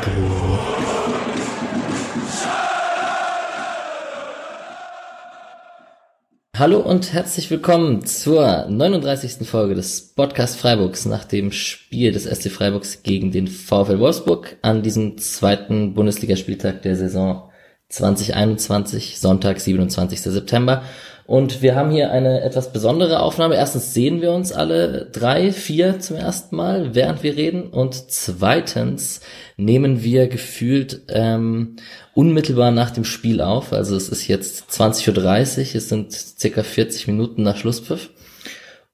Freiburg. Hallo und herzlich willkommen zur 39. Folge des Podcast Freiburgs nach dem Spiel des SC Freiburgs gegen den VfL Wolfsburg an diesem zweiten Bundesligaspieltag der Saison 2021, Sonntag, 27. September. Und wir haben hier eine etwas besondere Aufnahme. Erstens sehen wir uns alle drei, vier zum ersten Mal, während wir reden. Und zweitens nehmen wir gefühlt ähm, unmittelbar nach dem Spiel auf. Also es ist jetzt 20.30 Uhr, es sind circa 40 Minuten nach Schlusspfiff.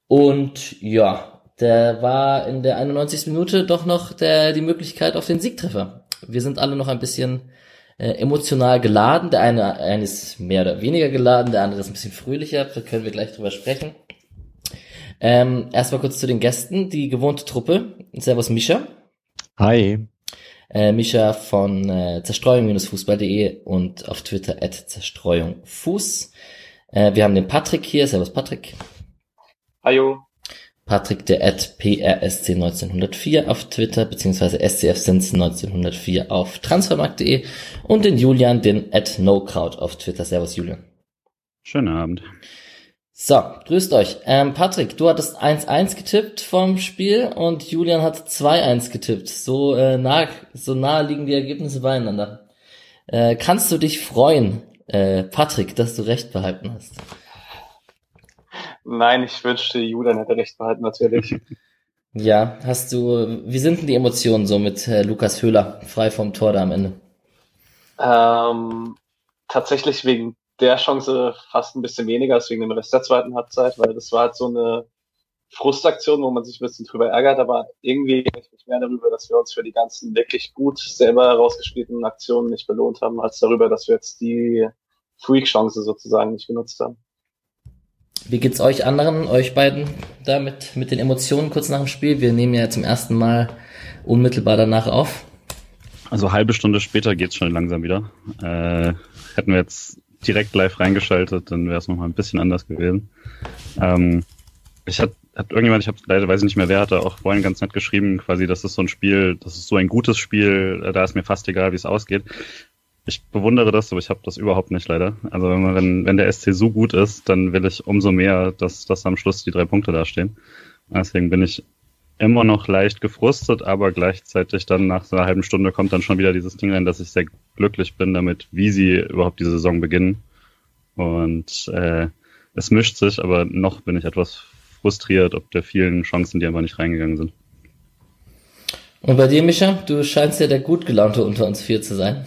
Und ja, der war in der 91. Minute doch noch der, die Möglichkeit auf den Siegtreffer. Wir sind alle noch ein bisschen äh, emotional geladen. Der eine, eine ist mehr oder weniger geladen, der andere ist ein bisschen fröhlicher. Da können wir gleich drüber sprechen. Ähm, erstmal kurz zu den Gästen. Die gewohnte Truppe. Servus Mischa. Hi. Äh, Mischa von äh, zerstreuung-fußball.de und auf Twitter at zerstreuungfuß. Äh, wir haben den Patrick hier. Servus Patrick. Hallo. Patrick der at PRSC1904 auf Twitter, beziehungsweise SCFSins 1904 auf transfermarkt.de und den Julian, den at NoCrowd auf Twitter. Servus Julian. Schönen Abend. So, grüßt euch. Ähm, Patrick, du hattest 1-1 getippt vom Spiel und Julian hat 2-1 getippt. So, äh, nah, so nah liegen die Ergebnisse beieinander. Äh, kannst du dich freuen, äh, Patrick, dass du recht behalten hast? Nein, ich wünschte, Julian hätte recht behalten, natürlich. ja, hast du, wie sind denn die Emotionen so mit äh, Lukas Höhler frei vom Tor da am Ende? Ähm, tatsächlich wegen der Chance fast ein bisschen weniger als wegen dem Rest der zweiten Halbzeit, weil das war halt so eine Frustaktion, wo man sich ein bisschen drüber ärgert, aber irgendwie ich mich mehr darüber, dass wir uns für die ganzen wirklich gut selber herausgespielten Aktionen nicht belohnt haben, als darüber, dass wir jetzt die Freak-Chance sozusagen nicht genutzt haben. Wie geht's euch anderen, euch beiden, damit mit den Emotionen kurz nach dem Spiel? Wir nehmen ja zum ersten Mal unmittelbar danach auf. Also halbe Stunde später geht's schon langsam wieder. Äh, hätten wir jetzt direkt live reingeschaltet, dann wäre es nochmal ein bisschen anders gewesen. Ähm, ich hat, hat irgendjemand, ich habe leider weiß ich nicht mehr, wer hatte auch vorhin ganz nett geschrieben, quasi, das ist so ein Spiel, das ist so ein gutes Spiel, da ist mir fast egal, wie es ausgeht ich bewundere das, aber ich habe das überhaupt nicht leider. Also wenn, wenn, wenn der SC so gut ist, dann will ich umso mehr, dass, dass am Schluss die drei Punkte dastehen. Deswegen bin ich immer noch leicht gefrustet, aber gleichzeitig dann nach so einer halben Stunde kommt dann schon wieder dieses Ding rein, dass ich sehr glücklich bin damit, wie sie überhaupt diese Saison beginnen. Und äh, es mischt sich, aber noch bin ich etwas frustriert, ob der vielen Chancen, die einfach nicht reingegangen sind. Und bei dir, Micha, du scheinst ja der gut gelaunte unter uns vier zu sein.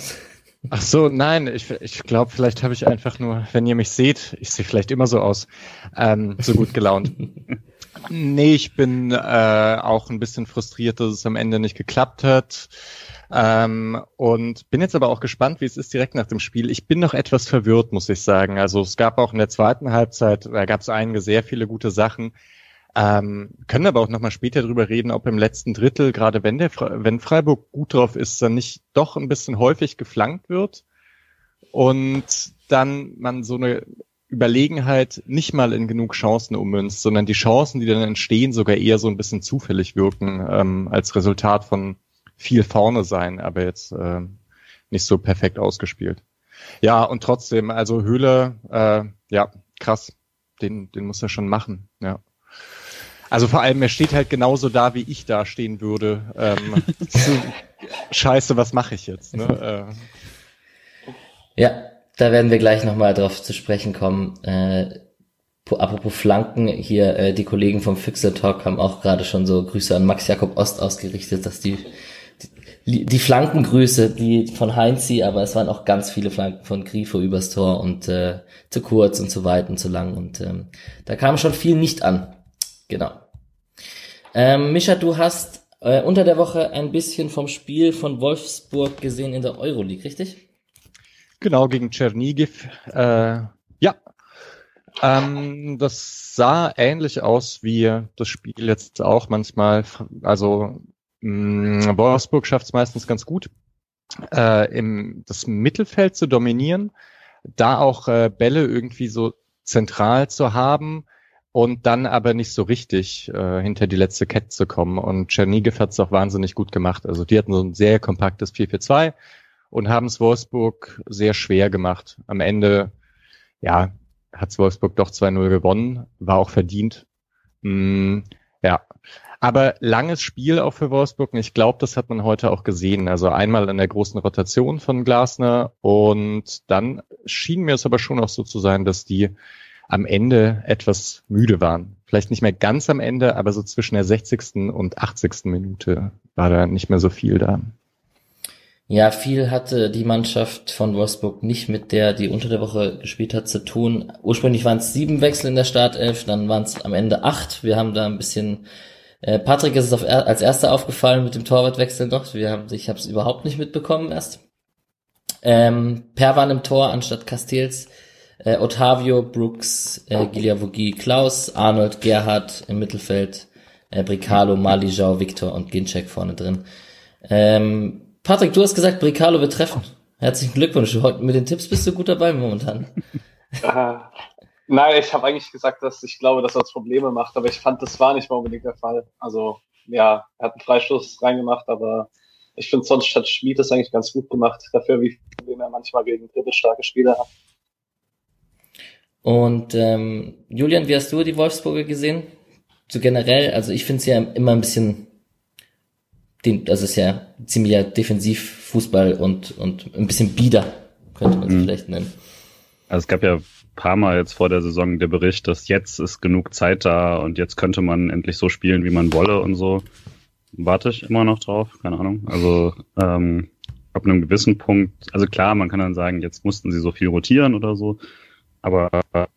Ach so, nein, ich, ich glaube, vielleicht habe ich einfach nur, wenn ihr mich seht, ich sehe vielleicht immer so aus, ähm, so gut gelaunt. nee, ich bin äh, auch ein bisschen frustriert, dass es am Ende nicht geklappt hat. Ähm, und bin jetzt aber auch gespannt, wie es ist direkt nach dem Spiel. Ich bin noch etwas verwirrt, muss ich sagen. Also es gab auch in der zweiten Halbzeit, da gab es einige sehr viele gute Sachen. Ähm, können aber auch nochmal später drüber reden, ob im letzten Drittel, gerade wenn der wenn Freiburg gut drauf ist, dann nicht doch ein bisschen häufig geflankt wird und dann man so eine Überlegenheit nicht mal in genug Chancen ummünzt, sondern die Chancen, die dann entstehen, sogar eher so ein bisschen zufällig wirken, ähm, als Resultat von viel vorne sein, aber jetzt äh, nicht so perfekt ausgespielt. Ja, und trotzdem, also Höhle, äh, ja, krass, den, den muss er schon machen, ja. Also vor allem, er steht halt genauso da, wie ich da stehen würde. Ähm, zu, Scheiße, was mache ich jetzt? Ne? Äh. Ja, da werden wir gleich nochmal drauf zu sprechen kommen. Äh, apropos Flanken, hier äh, die Kollegen vom Fixer Talk haben auch gerade schon so Grüße an Max Jakob Ost ausgerichtet, dass die die, die Flankengrüße, die von Heinzi, aber es waren auch ganz viele Flanken von Grifo übers Tor und äh, zu kurz und zu weit und zu lang und ähm, da kam schon viel nicht an. Genau. Ähm, Mischa, du hast äh, unter der Woche ein bisschen vom Spiel von Wolfsburg gesehen in der Euroleague, richtig? Genau, gegen Tschernigiv. Äh, ja. Ähm, das sah ähnlich aus wie das Spiel jetzt auch manchmal. Also mh, mm, Wolfsburg schafft es meistens ganz gut, äh, im, das Mittelfeld zu dominieren, da auch äh, Bälle irgendwie so zentral zu haben und dann aber nicht so richtig äh, hinter die letzte Kette zu kommen. Und Czernigev hat es auch wahnsinnig gut gemacht. Also die hatten so ein sehr kompaktes 4-4-2 und haben es Wolfsburg sehr schwer gemacht. Am Ende, ja, hat Wolfsburg doch 2-0 gewonnen, war auch verdient. Mm, ja, aber langes Spiel auch für Wolfsburg und ich glaube, das hat man heute auch gesehen. Also einmal in der großen Rotation von Glasner und dann schien mir es aber schon auch so zu sein, dass die am Ende etwas müde waren. Vielleicht nicht mehr ganz am Ende, aber so zwischen der 60. und 80. Minute war da nicht mehr so viel da. Ja, viel hatte die Mannschaft von Wolfsburg nicht mit der, die unter der Woche gespielt hat, zu tun. Ursprünglich waren es sieben Wechsel in der Startelf, dann waren es am Ende acht. Wir haben da ein bisschen äh, Patrick ist es auf, als erster aufgefallen mit dem Torwartwechsel noch. Wir haben, ich habe es überhaupt nicht mitbekommen erst. Ähm, Perwan im Tor anstatt Castells. Äh, Otavio, Brooks, äh, Giliavogi, Klaus, Arnold, Gerhard im Mittelfeld, äh, Bricalo, Malijau, Victor und Ginczek vorne drin. Ähm, Patrick, du hast gesagt, Bricalo wird treffen. Herzlichen Glückwunsch. Mit den Tipps bist du gut dabei momentan. Nein, ich habe eigentlich gesagt, dass ich glaube, dass er uns Probleme macht, aber ich fand, das war nicht mal unbedingt der Fall. Also, ja, er hat einen Freistoß reingemacht, aber ich finde, sonst hat Schmid das eigentlich ganz gut gemacht, dafür, wie Probleme er manchmal gegen drittelstarke Spieler hat. Und ähm, Julian, wie hast du die Wolfsburger gesehen? So generell, also ich finde es ja immer ein bisschen den, also es ist ja ziemlicher Defensivfußball und, und ein bisschen bieder, könnte man es mhm. vielleicht nennen. Also es gab ja paar Mal jetzt vor der Saison der Bericht, dass jetzt ist genug Zeit da und jetzt könnte man endlich so spielen, wie man wolle und so. Warte ich immer noch drauf, keine Ahnung. Also ähm, ab einem gewissen Punkt, also klar, man kann dann sagen, jetzt mussten sie so viel rotieren oder so, aber äh,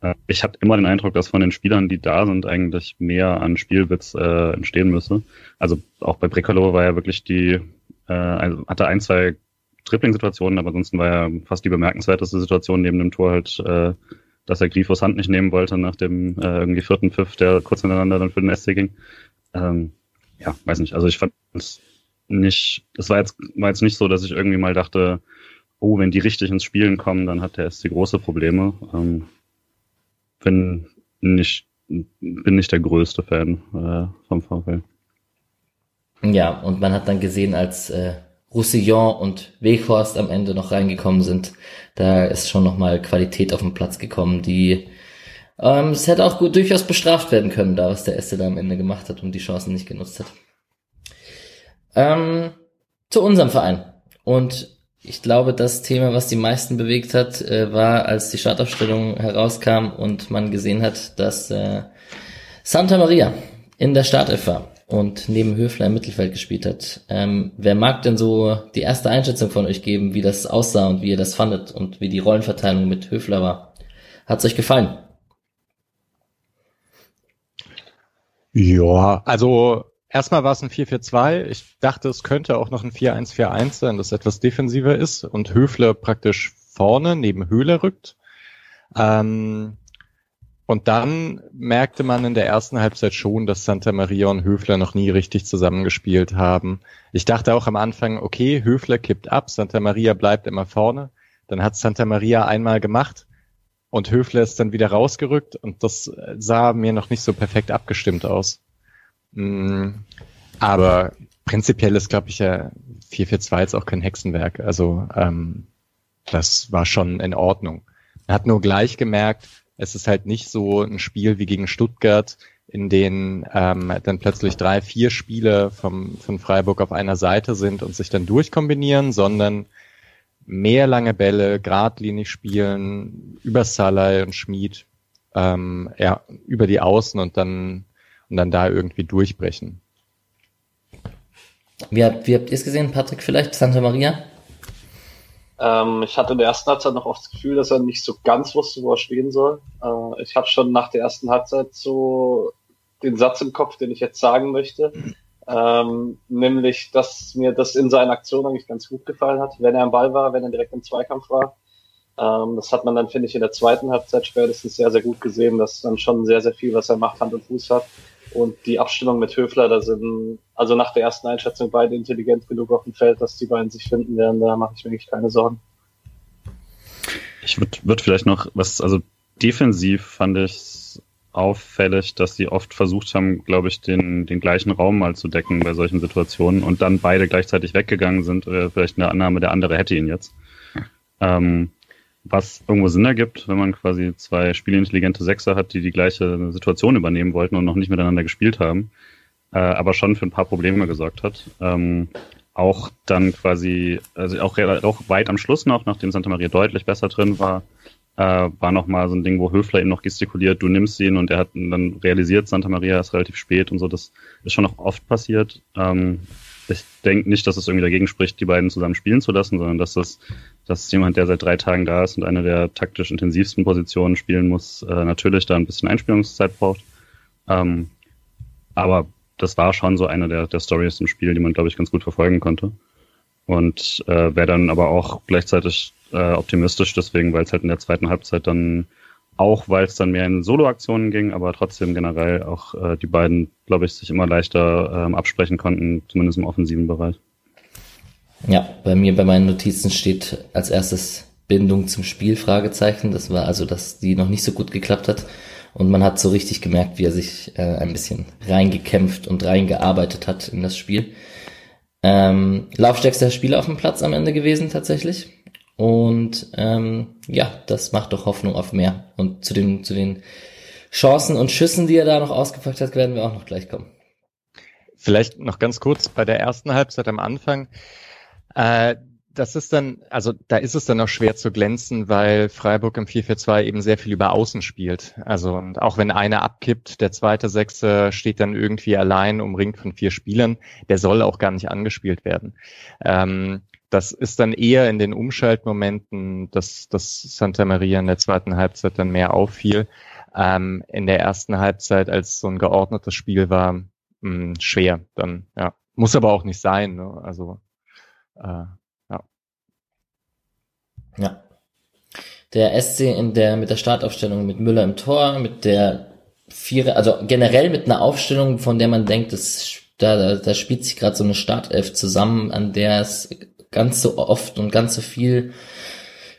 äh, ich hatte immer den Eindruck, dass von den Spielern, die da sind, eigentlich mehr an Spielwitz äh, entstehen müsse. Also auch bei Brekalo war ja wirklich die, äh, also hatte ein, zwei Dribbling-Situationen, aber ansonsten war ja fast die bemerkenswerteste Situation neben dem Tor halt, äh, dass er Grifos Hand nicht nehmen wollte nach dem äh, irgendwie vierten Pfiff, der kurz hintereinander dann für den SC ging. Ähm, ja, weiß nicht. Also ich fand es nicht, es war jetzt, war jetzt nicht so, dass ich irgendwie mal dachte, oh, wenn die richtig ins Spielen kommen, dann hat der SC große Probleme. Ähm, bin nicht, bin nicht der größte Fan äh, vom VfL. Ja, und man hat dann gesehen, als äh, Roussillon und Weghorst am Ende noch reingekommen sind, da ist schon nochmal Qualität auf den Platz gekommen, die ähm, es hätte auch gut durchaus bestraft werden können, da was der Este da am Ende gemacht hat und die Chancen nicht genutzt hat. Ähm, zu unserem Verein. Und ich glaube, das Thema, was die meisten bewegt hat, äh, war, als die Startaufstellung herauskam und man gesehen hat, dass äh, Santa Maria in der Startelf war und neben Höfler im Mittelfeld gespielt hat. Ähm, wer mag denn so die erste Einschätzung von euch geben, wie das aussah und wie ihr das fandet und wie die Rollenverteilung mit Höfler war? Hat's euch gefallen? Ja, also Erstmal war es ein 4-4-2. Ich dachte, es könnte auch noch ein 4-1-4-1 sein, das etwas defensiver ist und Höfler praktisch vorne neben Höhler rückt. Ähm, und dann merkte man in der ersten Halbzeit schon, dass Santa Maria und Höfler noch nie richtig zusammengespielt haben. Ich dachte auch am Anfang, okay, Höfler kippt ab, Santa Maria bleibt immer vorne. Dann hat Santa Maria einmal gemacht und Höfler ist dann wieder rausgerückt und das sah mir noch nicht so perfekt abgestimmt aus. Mm, aber prinzipiell ist, glaube ich, ja 442 jetzt auch kein Hexenwerk. Also ähm, das war schon in Ordnung. Man hat nur gleich gemerkt, es ist halt nicht so ein Spiel wie gegen Stuttgart, in denen ähm, dann plötzlich drei, vier Spiele vom, von Freiburg auf einer Seite sind und sich dann durchkombinieren, sondern mehr lange Bälle, geradlinig spielen, über Salai und Schmied, ähm, ja, über die Außen und dann und dann da irgendwie durchbrechen. Wie habt, wie habt ihr es gesehen, Patrick, vielleicht? Santa Maria? Ähm, ich hatte in der ersten Halbzeit noch oft das Gefühl, dass er nicht so ganz wusste, wo er stehen soll. Äh, ich hatte schon nach der ersten Halbzeit so den Satz im Kopf, den ich jetzt sagen möchte. Ähm, nämlich, dass mir das in seinen Aktionen eigentlich ganz gut gefallen hat, wenn er am Ball war, wenn er direkt im Zweikampf war. Ähm, das hat man dann, finde ich, in der zweiten Halbzeit spätestens sehr, sehr gut gesehen, dass dann schon sehr, sehr viel, was er macht, Hand und Fuß hat. Und die Abstimmung mit Höfler, da sind also nach der ersten Einschätzung beide intelligent genug auf dem Feld, dass die beiden sich finden werden. Da mache ich mir eigentlich keine Sorgen. Ich würde würd vielleicht noch was, also defensiv fand ich auffällig, dass sie oft versucht haben, glaube ich, den, den gleichen Raum mal zu decken bei solchen Situationen und dann beide gleichzeitig weggegangen sind, äh, vielleicht eine Annahme, der andere hätte ihn jetzt. Ähm, was irgendwo Sinn ergibt, wenn man quasi zwei spielintelligente Sechser hat, die die gleiche Situation übernehmen wollten und noch nicht miteinander gespielt haben, äh, aber schon für ein paar Probleme gesorgt hat. Ähm, auch dann quasi, also auch, auch weit am Schluss noch, nachdem Santa Maria deutlich besser drin war, äh, war noch mal so ein Ding, wo Höfler ihm noch gestikuliert, du nimmst ihn und er hat dann realisiert, Santa Maria ist relativ spät und so. Das ist schon noch oft passiert. Ähm, ich denke nicht, dass es irgendwie dagegen spricht, die beiden zusammen spielen zu lassen, sondern dass das, dass jemand, der seit drei Tagen da ist und eine der taktisch intensivsten Positionen spielen muss, äh, natürlich da ein bisschen Einspielungszeit braucht. Ähm, aber das war schon so eine der, der Stories im Spiel, die man, glaube ich, ganz gut verfolgen konnte. Und äh, wäre dann aber auch gleichzeitig äh, optimistisch, deswegen, weil es halt in der zweiten Halbzeit dann auch, weil es dann mehr in Solo-Aktionen ging, aber trotzdem generell auch äh, die beiden, glaube ich, sich immer leichter ähm, absprechen konnten, zumindest im offensiven Bereich. Ja, bei mir bei meinen Notizen steht als erstes Bindung zum Spiel Fragezeichen. Das war also, dass die noch nicht so gut geklappt hat. Und man hat so richtig gemerkt, wie er sich äh, ein bisschen reingekämpft und reingearbeitet hat in das Spiel. Ähm, laufstärkster Spieler auf dem Platz am Ende gewesen tatsächlich. Und ähm, ja, das macht doch Hoffnung auf mehr. Und zu den, zu den Chancen und Schüssen, die er da noch ausgepackt hat, werden wir auch noch gleich kommen. Vielleicht noch ganz kurz bei der ersten Halbzeit am Anfang. Äh, das ist dann, also da ist es dann auch schwer zu glänzen, weil Freiburg im 4-4-2 eben sehr viel über Außen spielt. Also und auch wenn einer abkippt, der zweite Sechse steht dann irgendwie allein umringt von vier Spielern, der soll auch gar nicht angespielt werden. Ähm, das ist dann eher in den Umschaltmomenten, dass, dass Santa Maria in der zweiten Halbzeit dann mehr auffiel. Ähm, in der ersten Halbzeit, als so ein geordnetes Spiel war, mh, hm, schwer. Dann, ja. Muss aber auch nicht sein. Ne? Also, äh, ja. Ja. Der SC in der, mit der Startaufstellung mit Müller im Tor, mit der Vierer, also generell mit einer Aufstellung, von der man denkt, das, da, da, da spielt sich gerade so eine Startelf zusammen, an der es ganz so oft und ganz so viel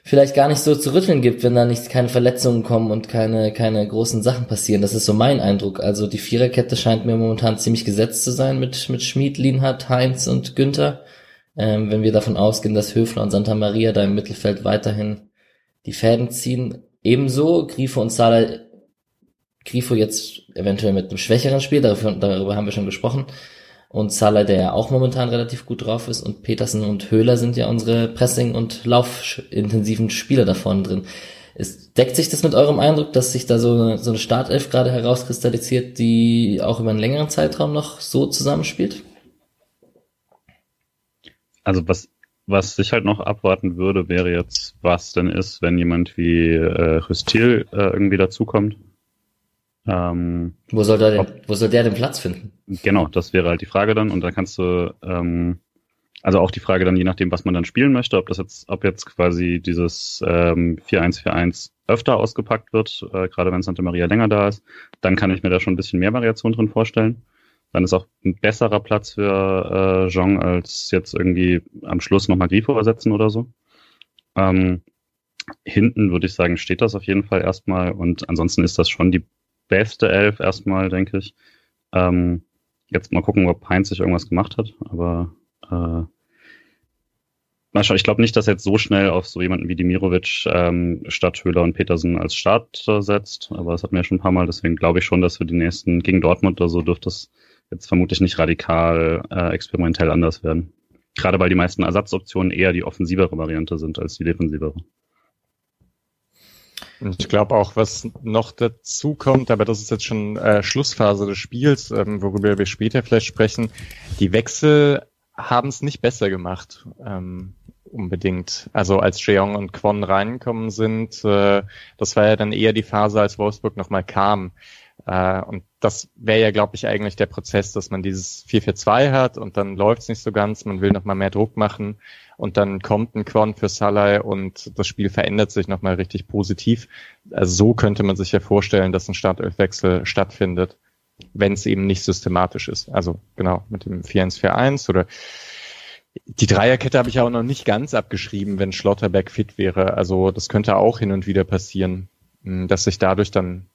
vielleicht gar nicht so zu rütteln gibt, wenn da nicht keine Verletzungen kommen und keine, keine großen Sachen passieren. Das ist so mein Eindruck. Also die Viererkette scheint mir momentan ziemlich gesetzt zu sein mit, mit Schmid, Lienhardt, Heinz und Günther. Ähm, wenn wir davon ausgehen, dass Höfler und Santa Maria da im Mittelfeld weiterhin die Fäden ziehen. Ebenso Grifo und Salah, Grifo jetzt eventuell mit einem schwächeren Spiel, darüber, darüber haben wir schon gesprochen und Salah, der ja auch momentan relativ gut drauf ist und Petersen und Höhler sind ja unsere Pressing- und laufintensiven Spieler da vorne drin. Ist, deckt sich das mit eurem Eindruck, dass sich da so eine, so eine Startelf gerade herauskristallisiert, die auch über einen längeren Zeitraum noch so zusammenspielt? Also was, was ich halt noch abwarten würde, wäre jetzt, was denn ist, wenn jemand wie äh, Rüstil äh, irgendwie dazukommt. Ähm, wo soll der denn, ob, wo soll der den Platz finden? Genau, das wäre halt die Frage dann. Und dann kannst du, ähm, also auch die Frage dann, je nachdem, was man dann spielen möchte, ob das jetzt, ob jetzt quasi dieses ähm, 4-1-4-1 öfter ausgepackt wird, äh, gerade wenn Santa Maria länger da ist, dann kann ich mir da schon ein bisschen mehr Variation drin vorstellen. Dann ist auch ein besserer Platz für äh, Jean als jetzt irgendwie am Schluss nochmal Grifo ersetzen oder so. Ähm, hinten würde ich sagen, steht das auf jeden Fall erstmal und ansonsten ist das schon die beste Elf erstmal, denke ich. Ähm, jetzt mal gucken, ob Heinz sich irgendwas gemacht hat, aber äh, mal schauen. Ich glaube nicht, dass er jetzt so schnell auf so jemanden wie Dimirovic ähm, statt Höhler und Petersen als Start äh, setzt, aber das hatten wir ja schon ein paar Mal, deswegen glaube ich schon, dass wir die nächsten gegen Dortmund oder so dürfte es jetzt vermutlich nicht radikal äh, experimentell anders werden. Gerade weil die meisten Ersatzoptionen eher die offensivere Variante sind als die defensivere. Und ich glaube auch, was noch dazu kommt, aber das ist jetzt schon äh, Schlussphase des Spiels, ähm, worüber wir später vielleicht sprechen, die Wechsel haben es nicht besser gemacht. Ähm, unbedingt. Also als Jeong und Kwon reingekommen sind, äh, das war ja dann eher die Phase, als Wolfsburg nochmal kam. Äh, und das wäre ja, glaube ich, eigentlich der Prozess, dass man dieses 4-4-2 hat und dann läuft es nicht so ganz, man will nochmal mehr Druck machen und dann kommt ein Quant für Salah und das Spiel verändert sich nochmal richtig positiv. Also so könnte man sich ja vorstellen, dass ein Startelfwechsel stattfindet, wenn es eben nicht systematisch ist. Also genau, mit dem 4-1-4-1 oder die Dreierkette habe ich auch noch nicht ganz abgeschrieben, wenn Schlotterbeck fit wäre. Also das könnte auch hin und wieder passieren. dass sich dadurch dann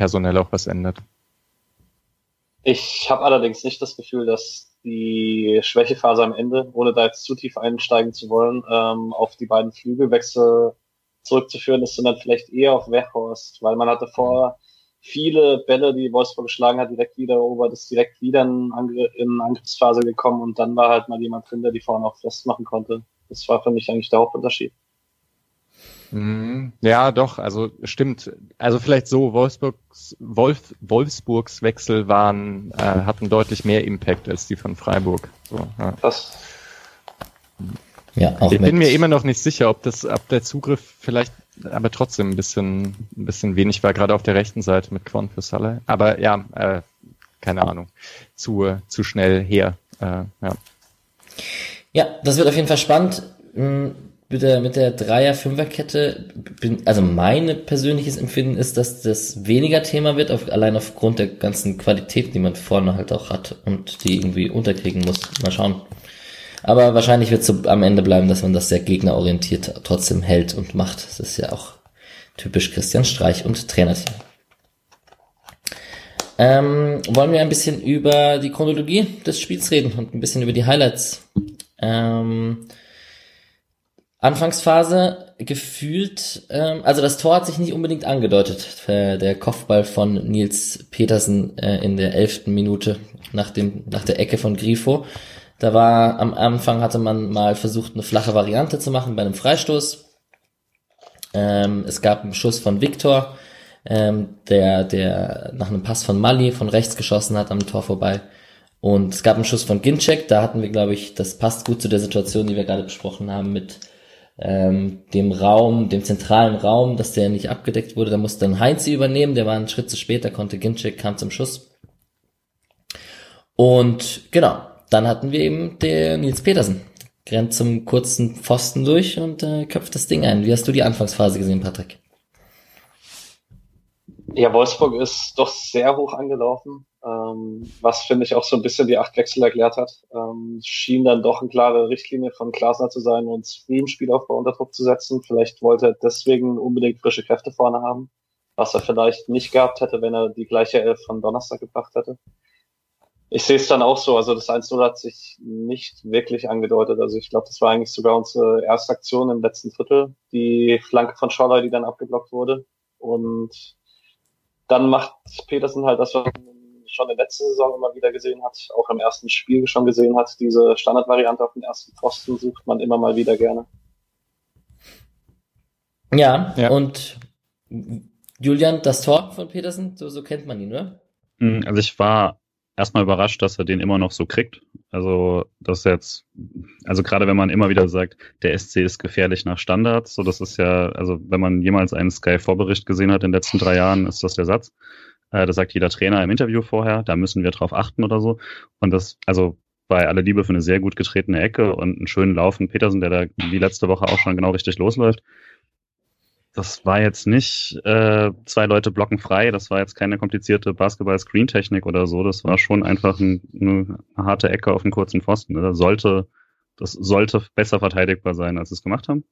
personell auch was ändert. Ich habe allerdings nicht das Gefühl, dass die Schwächephase am Ende, ohne da jetzt zu tief einsteigen zu wollen, ähm, auf die beiden Flügelwechsel zurückzuführen ist, sondern vielleicht eher auf Weghorst, weil man hatte vor viele Bälle, die Wolfsburg geschlagen hat, direkt wieder erobert, ist direkt wieder in, Angr in Angriffsphase gekommen und dann war halt mal jemand drin, der die vorne auch festmachen konnte. Das war für mich eigentlich der Hauptunterschied. Mhm. Ja, doch, also stimmt. Also vielleicht so, Wolfsburgs, Wolf, Wolfsburgs Wechsel waren, äh, hatten deutlich mehr Impact als die von Freiburg. So, ja. Das ja, auch ich bin mir immer noch nicht sicher, ob das, ob der Zugriff vielleicht aber trotzdem ein bisschen, ein bisschen wenig war, gerade auf der rechten Seite mit Quan für Salah. Aber ja, äh, keine Ahnung, zu, zu schnell her. Äh, ja. ja, das wird auf jeden Fall spannend. Mit der, mit der Dreier-Fünfer-Kette, also meine persönliches Empfinden ist, dass das weniger Thema wird, auf, allein aufgrund der ganzen Qualität, die man vorne halt auch hat und die irgendwie unterkriegen muss. Mal schauen. Aber wahrscheinlich wird es so am Ende bleiben, dass man das sehr gegnerorientiert trotzdem hält und macht. Das ist ja auch typisch Christian Streich und Trainerteam. Ähm, wollen wir ein bisschen über die Chronologie des Spiels reden und ein bisschen über die Highlights. Ähm, Anfangsphase gefühlt, ähm, also das Tor hat sich nicht unbedingt angedeutet. Äh, der Kopfball von Nils Petersen äh, in der elften Minute nach dem nach der Ecke von Grifo. Da war am Anfang hatte man mal versucht, eine flache Variante zu machen bei einem Freistoß. Ähm, es gab einen Schuss von Viktor, ähm, der, der nach einem Pass von Mali von rechts geschossen hat am Tor vorbei. Und es gab einen Schuss von Ginczek, da hatten wir, glaube ich, das passt gut zu der Situation, die wir gerade besprochen haben, mit ähm, dem Raum, dem zentralen Raum, dass der nicht abgedeckt wurde. Da musste dann Heinz übernehmen, der war einen Schritt zu spät, da konnte Ginczek, kam zum Schuss. Und genau, dann hatten wir eben den Nils Petersen. Rennt zum kurzen Pfosten durch und äh, köpft das Ding ein. Wie hast du die Anfangsphase gesehen, Patrick? Ja, Wolfsburg ist doch sehr hoch angelaufen, ähm, was finde ich auch so ein bisschen die acht Wechsel erklärt hat. Ähm, schien dann doch eine klare Richtlinie von Klasner zu sein, uns früh im Spielaufbau unter Druck zu setzen. Vielleicht wollte er deswegen unbedingt frische Kräfte vorne haben, was er vielleicht nicht gehabt hätte, wenn er die gleiche Elf von Donnerstag gebracht hätte. Ich sehe es dann auch so. Also das 1-0 hat sich nicht wirklich angedeutet. Also ich glaube, das war eigentlich sogar unsere erste Aktion im letzten Viertel. Die Flanke von Scholler, die dann abgeblockt wurde. Und dann macht Petersen halt das, was schon in der letzten Saison immer wieder gesehen hat, auch im ersten Spiel schon gesehen hat. Diese Standardvariante auf den ersten Pfosten sucht man immer mal wieder gerne. Ja, ja. und Julian, das Tor von Petersen, so, so kennt man ihn, oder? Hm, also ich war erstmal überrascht, dass er den immer noch so kriegt. Also das ist jetzt, also gerade wenn man immer wieder sagt, der SC ist gefährlich nach Standards, so das ist ja, also wenn man jemals einen Sky-Vorbericht gesehen hat in den letzten drei Jahren, ist das der Satz. Äh, das sagt jeder Trainer im Interview vorher, da müssen wir drauf achten oder so. Und das, also bei aller Liebe für eine sehr gut getretene Ecke und einen schönen Lauf von Petersen, der da wie letzte Woche auch schon genau richtig losläuft, das war jetzt nicht äh, zwei Leute blocken frei, das war jetzt keine komplizierte Basketball-Screen-Technik oder so, das war schon einfach ein, eine harte Ecke auf einen kurzen Pfosten. Ne? Das sollte, das sollte besser verteidigbar sein, als sie es gemacht haben.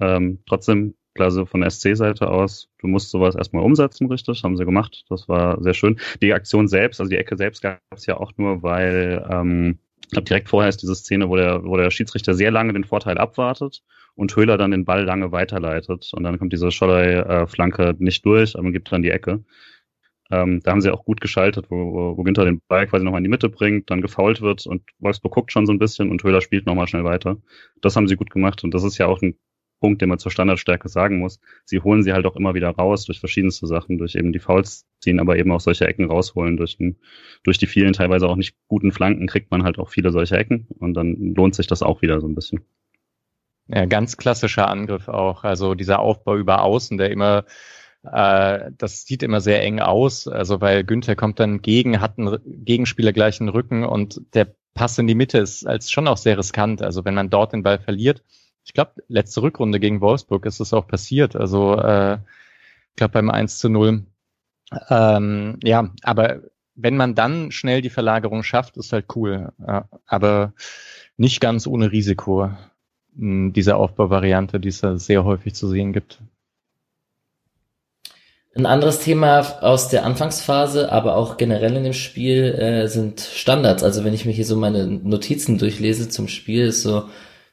Ähm, trotzdem, klar, so von der SC-Seite aus, du musst sowas erstmal umsetzen, richtig, haben sie gemacht, das war sehr schön. Die Aktion selbst, also die Ecke selbst gab es ja auch nur, weil ähm, ich glaube, direkt vorher ist diese Szene, wo der, wo der Schiedsrichter sehr lange den Vorteil abwartet und Höhler dann den Ball lange weiterleitet. Und dann kommt diese Scholley-Flanke nicht durch, aber gibt dann die Ecke. Ähm, da haben sie auch gut geschaltet, wo, wo, Ginter den Ball quasi nochmal in die Mitte bringt, dann gefault wird und Wolfsburg guckt schon so ein bisschen und Höhler spielt nochmal schnell weiter. Das haben sie gut gemacht und das ist ja auch ein Punkt, den man zur Standardstärke sagen muss. Sie holen sie halt auch immer wieder raus durch verschiedenste Sachen, durch eben die Fouls ziehen, aber eben auch solche Ecken rausholen. Durch, den, durch die vielen teilweise auch nicht guten Flanken kriegt man halt auch viele solche Ecken und dann lohnt sich das auch wieder so ein bisschen. Ja, ganz klassischer Angriff auch. Also dieser Aufbau über Außen, der immer, äh, das sieht immer sehr eng aus. Also weil Günther kommt dann gegen, hat einen Gegenspieler gleich einen Rücken und der Pass in die Mitte ist als schon auch sehr riskant. Also wenn man dort den Ball verliert, ich glaube, letzte Rückrunde gegen Wolfsburg ist es auch passiert. Also äh, ich glaube beim 1 zu 0. Ähm, ja, aber wenn man dann schnell die Verlagerung schafft, ist halt cool. Aber nicht ganz ohne Risiko, mh, diese Aufbauvariante, die es da sehr häufig zu sehen gibt. Ein anderes Thema aus der Anfangsphase, aber auch generell in dem Spiel, äh, sind Standards. Also wenn ich mir hier so meine Notizen durchlese zum Spiel, ist so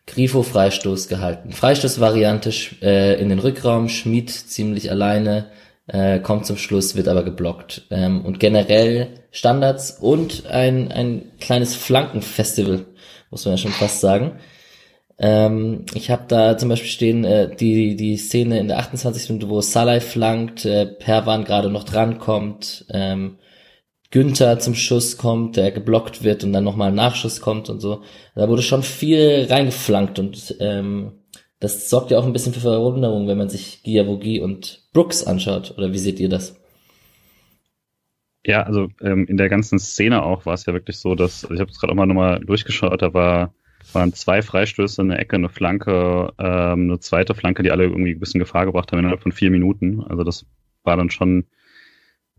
Grifo Freistoß gehalten. Freistoßvariante äh, in den Rückraum, Schmid ziemlich alleine, äh, kommt zum Schluss, wird aber geblockt. Ähm, und generell Standards und ein, ein kleines Flankenfestival, muss man ja schon fast sagen. Ähm, ich habe da zum Beispiel stehen äh, die die Szene in der 28. Minute, wo Salai flankt, äh, Perwan gerade noch drankommt, ähm, Günther zum Schuss kommt, der geblockt wird und dann nochmal ein Nachschuss kommt und so. Da wurde schon viel reingeflankt und ähm, das sorgt ja auch ein bisschen für Verwunderung, wenn man sich Giavogi und Brooks anschaut. Oder wie seht ihr das? Ja, also ähm, in der ganzen Szene auch war es ja wirklich so, dass, also ich habe es gerade auch mal nochmal durchgeschaut, da war waren zwei Freistöße, eine Ecke, eine Flanke, ähm, eine zweite Flanke, die alle irgendwie ein bisschen Gefahr gebracht haben innerhalb von vier Minuten. Also das war dann schon,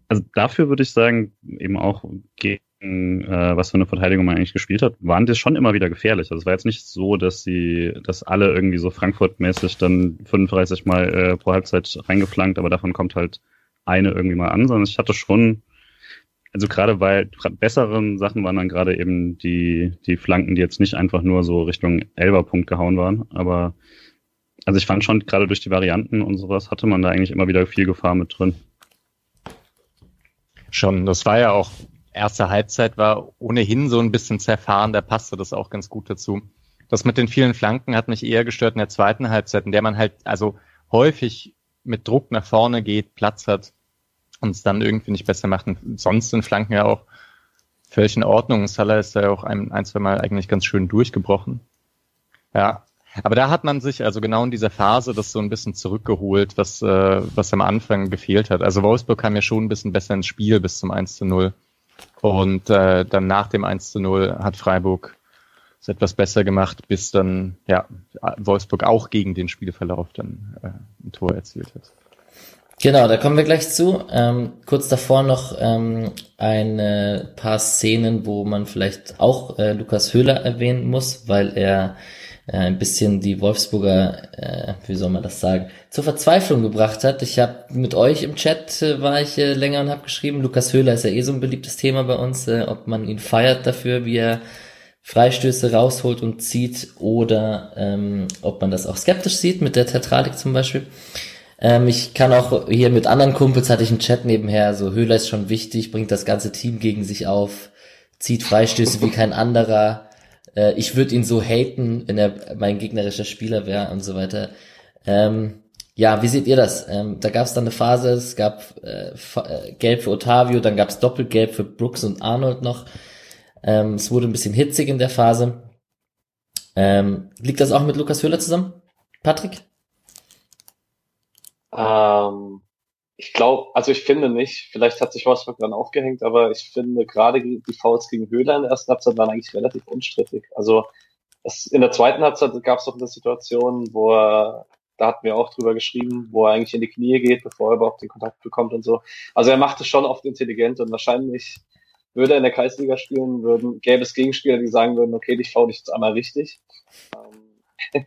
also dafür würde ich sagen, eben auch gegen äh, was für eine Verteidigung man eigentlich gespielt hat, waren die schon immer wieder gefährlich. Also es war jetzt nicht so, dass sie, dass alle irgendwie so Frankfurt-mäßig dann 35 Mal äh, pro Halbzeit reingeflankt, aber davon kommt halt eine irgendwie mal an, sondern ich hatte schon also gerade weil besseren Sachen waren dann gerade eben die, die Flanken, die jetzt nicht einfach nur so Richtung Elberpunkt gehauen waren. Aber also ich fand schon, gerade durch die Varianten und sowas hatte man da eigentlich immer wieder viel Gefahr mit drin. Schon, das war ja auch, erste Halbzeit war ohnehin so ein bisschen zerfahren, da passte das auch ganz gut dazu. Das mit den vielen Flanken hat mich eher gestört in der zweiten Halbzeit, in der man halt also häufig mit Druck nach vorne geht, Platz hat und es dann irgendwie nicht besser macht. Sonst sind Flanken ja auch völlig in Ordnung. Salah ist ja auch ein, ein, zwei Mal eigentlich ganz schön durchgebrochen. Ja, aber da hat man sich also genau in dieser Phase das so ein bisschen zurückgeholt, was, äh, was am Anfang gefehlt hat. Also Wolfsburg kam ja schon ein bisschen besser ins Spiel bis zum 1 zu 0. Und äh, dann nach dem 1 zu 0 hat Freiburg es etwas besser gemacht, bis dann ja Wolfsburg auch gegen den Spielverlauf dann äh, ein Tor erzielt hat. Genau, da kommen wir gleich zu. Ähm, kurz davor noch ähm, ein paar Szenen, wo man vielleicht auch äh, Lukas Höhler erwähnen muss, weil er äh, ein bisschen die Wolfsburger, äh, wie soll man das sagen, zur Verzweiflung gebracht hat. Ich habe mit euch im Chat äh, war ich äh, länger und habe geschrieben, Lukas Höhler ist ja eh so ein beliebtes Thema bei uns, äh, ob man ihn feiert dafür, wie er Freistöße rausholt und zieht oder ähm, ob man das auch skeptisch sieht mit der Tetralik zum Beispiel. Ähm, ich kann auch hier mit anderen Kumpels hatte ich einen Chat nebenher, so Höhler ist schon wichtig, bringt das ganze Team gegen sich auf, zieht Freistöße wie kein anderer. Äh, ich würde ihn so haten, wenn er mein gegnerischer Spieler wäre und so weiter. Ähm, ja, wie seht ihr das? Ähm, da gab es dann eine Phase, es gab äh, äh, Gelb für Otavio, dann gab es Doppelgelb für Brooks und Arnold noch. Ähm, es wurde ein bisschen hitzig in der Phase. Ähm, liegt das auch mit Lukas Höhler zusammen? Patrick? Ähm, ich glaube, also ich finde nicht, vielleicht hat sich Wolfsburg dann aufgehängt, aber ich finde gerade die Fouls gegen Höhler in der ersten Halbzeit waren eigentlich relativ unstrittig. Also es, in der zweiten Halbzeit gab es doch eine Situation, wo er, da hatten wir auch drüber geschrieben, wo er eigentlich in die Knie geht, bevor er überhaupt den Kontakt bekommt und so. Also er macht es schon oft intelligent und wahrscheinlich würde er in der Kreisliga spielen, würden, gäbe es Gegenspieler, die sagen würden, okay, ich faul dich jetzt einmal richtig. Ähm,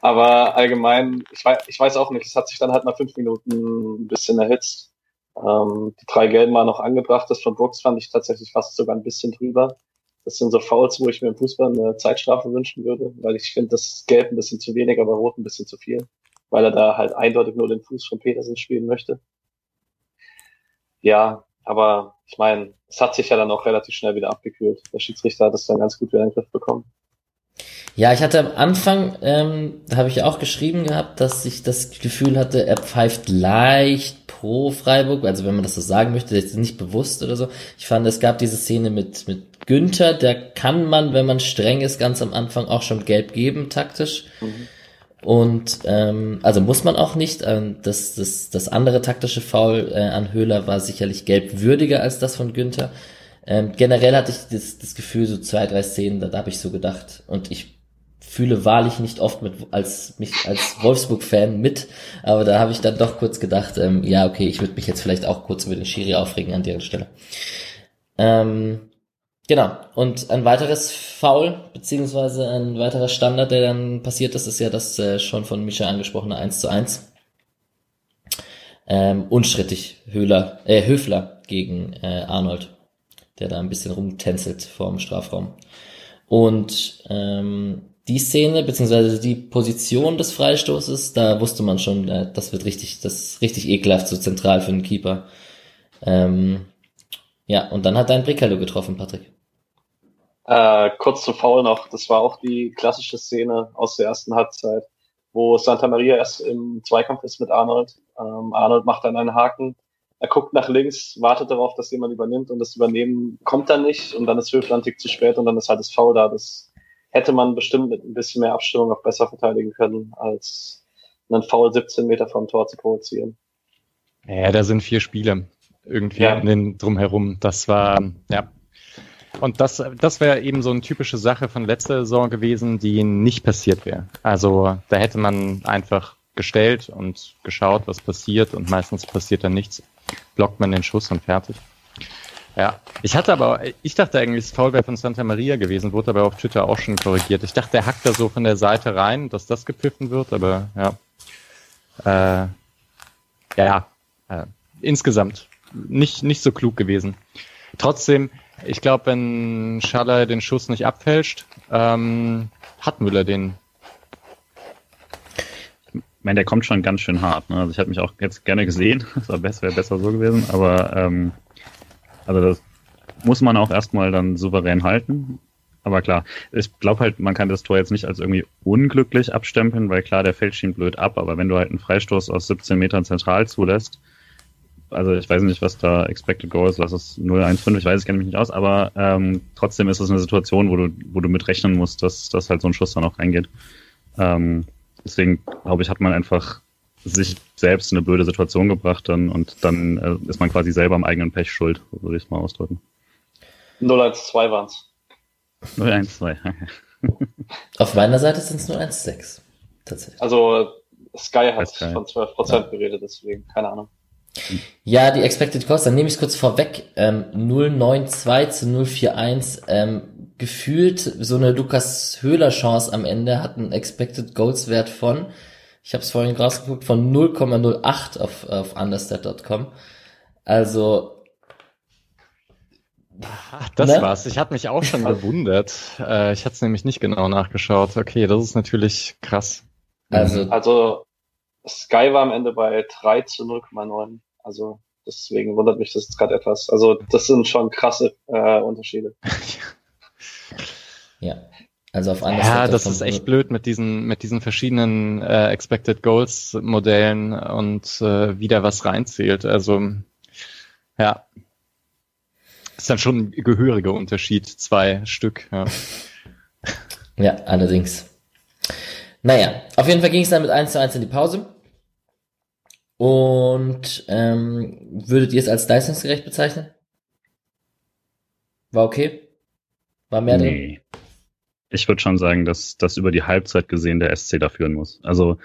aber allgemein, ich weiß, ich weiß auch nicht, es hat sich dann halt nach fünf Minuten ein bisschen erhitzt. Ähm, die drei Gelben waren noch angebracht, das von Brooks fand ich tatsächlich fast sogar ein bisschen drüber. Das sind so Fouls, wo ich mir im Fußball eine Zeitstrafe wünschen würde, weil ich finde, das Gelb ein bisschen zu wenig, aber Rot ein bisschen zu viel, weil er da halt eindeutig nur den Fuß von Petersen spielen möchte. Ja, aber ich meine, es hat sich ja dann auch relativ schnell wieder abgekühlt. Der Schiedsrichter hat es dann ganz gut wieder in den Griff bekommen. Ja, ich hatte am Anfang, ähm, da habe ich auch geschrieben gehabt, dass ich das Gefühl hatte, er pfeift leicht pro Freiburg, also wenn man das so sagen möchte, jetzt nicht bewusst oder so. Ich fand, es gab diese Szene mit, mit Günther, der kann man, wenn man streng ist, ganz am Anfang auch schon gelb geben, taktisch. Mhm. Und ähm, also muss man auch nicht. Ähm, das, das, das andere taktische Foul äh, an Höhler war sicherlich gelbwürdiger als das von Günther. Ähm, generell hatte ich das, das Gefühl, so zwei, drei Szenen, da, da habe ich so gedacht. Und ich fühle wahrlich nicht oft mit als mich als Wolfsburg-Fan mit, aber da habe ich dann doch kurz gedacht, ähm, ja okay, ich würde mich jetzt vielleicht auch kurz über den Schiri aufregen an deren Stelle. Ähm, genau. Und ein weiteres Foul beziehungsweise ein weiterer Standard, der dann passiert ist, ist ja das äh, schon von Micha angesprochene 1 zu 1. Ähm, unstrittig Höhler, äh, Höfler gegen äh, Arnold, der da ein bisschen rumtänzelt vorm Strafraum. Und ähm, die Szene, beziehungsweise die Position des Freistoßes, da wusste man schon, äh, das wird richtig, das ist richtig ekelhaft, so zentral für einen Keeper. Ähm, ja, und dann hat dein Bricalo getroffen, Patrick. Äh, kurz zu Foul noch, das war auch die klassische Szene aus der ersten Halbzeit, wo Santa Maria erst im Zweikampf ist mit Arnold. Ähm, Arnold macht dann einen Haken, er guckt nach links, wartet darauf, dass jemand übernimmt und das Übernehmen kommt dann nicht und dann ist Höfland zu spät und dann ist halt das Foul da. Das hätte man bestimmt mit ein bisschen mehr Abstimmung auch besser verteidigen können, als einen Foul 17 Meter vom Tor zu provozieren. Ja, da sind vier Spiele irgendwie ja. drumherum. Das war, ja, und das, das wäre eben so eine typische Sache von letzter Saison gewesen, die nicht passiert wäre. Also da hätte man einfach gestellt und geschaut, was passiert und meistens passiert dann nichts. Blockt man den Schuss und fertig. Ja, ich hatte aber, ich dachte eigentlich, das Foul wäre von Santa Maria gewesen, wurde aber auf Twitter auch schon korrigiert. Ich dachte, der hackt da so von der Seite rein, dass das gepfiffen wird, aber ja. Äh, ja, äh, insgesamt nicht, nicht so klug gewesen. Trotzdem, ich glaube, wenn Schaller den Schuss nicht abfälscht, ähm, hat Müller den. Ich meine, der kommt schon ganz schön hart. Ne? Also ich hätte mich auch jetzt gerne gesehen. Das wäre besser, besser so gewesen. Aber ähm, also das muss man auch erstmal dann souverän halten. Aber klar, ich glaube halt, man kann das Tor jetzt nicht als irgendwie unglücklich abstempeln, weil klar, der fällt schien blöd ab, aber wenn du halt einen Freistoß aus 17 Metern zentral zulässt, also ich weiß nicht, was da Expected Goals, was ist 0,15, ich weiß, ich kenne mich nicht aus, aber ähm, trotzdem ist es eine Situation, wo du, wo du mit rechnen musst, dass, dass halt so ein Schuss dann auch reingeht. Ähm, deswegen glaube ich, hat man einfach sich selbst in eine blöde Situation gebracht dann und dann äh, ist man quasi selber am eigenen Pech schuld, würde ich es mal ausdrücken. 0-1-2 waren es. 0-1-2, Auf meiner Seite sind es nur 1-6. Tatsächlich. Also Sky hat Sky. von 12% ja. geredet, deswegen, keine Ahnung. Ja, die Expected Cost, dann nehme ich es kurz vorweg. Ähm, 092 zu 041. Ähm, gefühlt so eine Lukas Höhler Chance am Ende hat einen Expected Goals Wert von, ich habe es vorhin rausgeguckt, von 0,08 auf, auf understat.com. Also Ach, das ne? war's. Ich hatte mich auch schon gewundert. Äh, ich hatte es nämlich nicht genau nachgeschaut. Okay, das ist natürlich krass. Also, also Sky war am Ende bei 3 zu 0,9. Also deswegen wundert mich das gerade etwas. Also das sind schon krasse äh, Unterschiede. ja. Also auf andere Ja, das ist echt blöd mit diesen mit diesen verschiedenen äh, Expected Goals Modellen und äh, wie da was reinzählt. Also ja, ist dann schon ein gehöriger Unterschied, zwei Stück. Ja, ja allerdings. Naja, auf jeden Fall ging es dann mit 1 zu 1 in die Pause. Und ähm, würdet ihr es als leistungsgerecht bezeichnen? War okay? War mehr nee. drin? Ich würde schon sagen, dass das über die Halbzeit gesehen der SC da führen muss. Also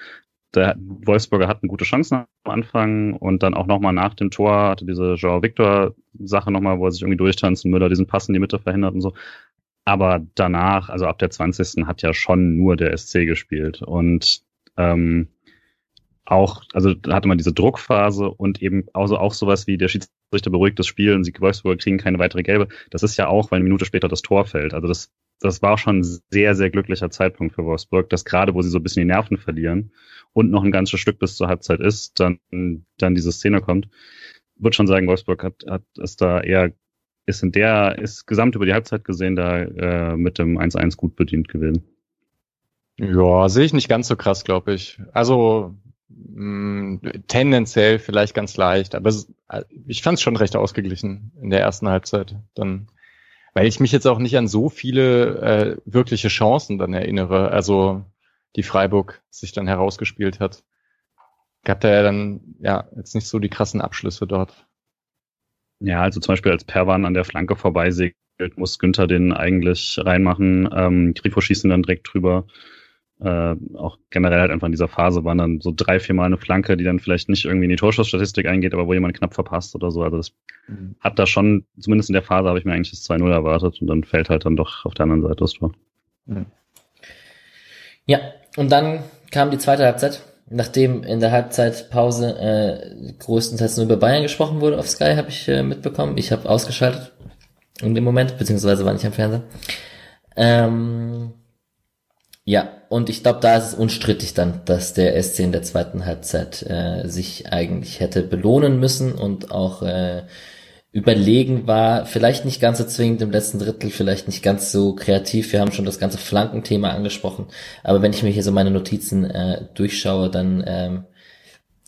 der Wolfsburger hat eine gute Chance am Anfang und dann auch nochmal nach dem Tor hatte diese Jean Victor Sache nochmal, wo er sich irgendwie durchtanzt und Müller diesen Pass in die Mitte verhindert und so. Aber danach, also ab der 20. hat ja schon nur der SC gespielt und ähm, auch, also da hatte man diese Druckphase und eben also auch sowas wie der Schiedsrichter beruhigt das Spiel und sie Wolfsburger kriegen keine weitere Gelbe. Das ist ja auch, weil eine Minute später das Tor fällt. Also das, das war schon ein sehr, sehr glücklicher Zeitpunkt für Wolfsburg, dass gerade wo sie so ein bisschen die Nerven verlieren und noch ein ganzes Stück bis zur Halbzeit ist, dann, dann diese Szene kommt. Würde schon sagen, Wolfsburg hat, hat ist da eher, ist in der, ist gesamt über die Halbzeit gesehen da äh, mit dem 1-1 gut bedient gewesen. Ja, sehe ich nicht ganz so krass, glaube ich. Also mh, mm, tendenziell vielleicht ganz leicht, aber äh, ich fand es schon recht ausgeglichen in der ersten Halbzeit. Dann, weil ich mich jetzt auch nicht an so viele äh, wirkliche Chancen dann erinnere, also die Freiburg sich dann herausgespielt hat. Gab da ja dann ja jetzt nicht so die krassen Abschlüsse dort. Ja, also zum Beispiel als Perwan an der Flanke vorbeisegelt, muss Günther den eigentlich reinmachen. Ähm, Grifo schießt ihn dann direkt drüber äh, auch generell halt einfach in dieser Phase waren dann so drei, vier Mal eine Flanke, die dann vielleicht nicht irgendwie in die Torschussstatistik eingeht, aber wo jemand knapp verpasst oder so. Also das mhm. hat da schon, zumindest in der Phase habe ich mir eigentlich das 2-0 erwartet und dann fällt halt dann doch auf der anderen Seite das Tor. Mhm. Ja, und dann kam die zweite Halbzeit, nachdem in der Halbzeitpause äh, größtenteils nur über Bayern gesprochen wurde auf Sky, habe ich äh, mitbekommen. Ich habe ausgeschaltet in dem Moment, beziehungsweise war nicht am Fernseher. Ähm, ja, und ich glaube, da ist es unstrittig dann, dass der SC in der zweiten Halbzeit äh, sich eigentlich hätte belohnen müssen und auch äh, überlegen war, vielleicht nicht ganz so zwingend im letzten Drittel, vielleicht nicht ganz so kreativ. Wir haben schon das ganze Flankenthema angesprochen, aber wenn ich mir hier so meine Notizen äh, durchschaue, dann ähm,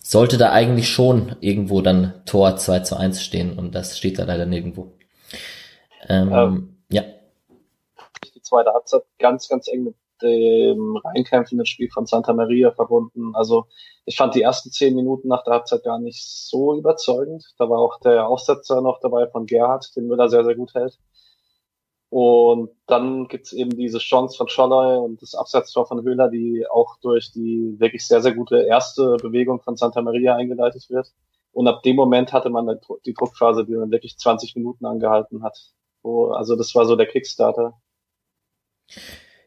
sollte da eigentlich schon irgendwo dann Tor 2 zu 1 stehen und das steht da leider nirgendwo. Ähm, ähm, ja. Die zweite Halbzeit ganz, ganz eng mit dem reinkämpfenden Spiel von Santa Maria verbunden. Also ich fand die ersten zehn Minuten nach der Halbzeit gar nicht so überzeugend. Da war auch der Aufsetzer noch dabei von Gerhard, den Müller sehr, sehr gut hält. Und dann gibt's eben diese Chance von Scholler und das Absetztor von Höhler, die auch durch die wirklich sehr, sehr gute erste Bewegung von Santa Maria eingeleitet wird. Und ab dem Moment hatte man die Druckphase, die man wirklich 20 Minuten angehalten hat. also das war so der Kickstarter.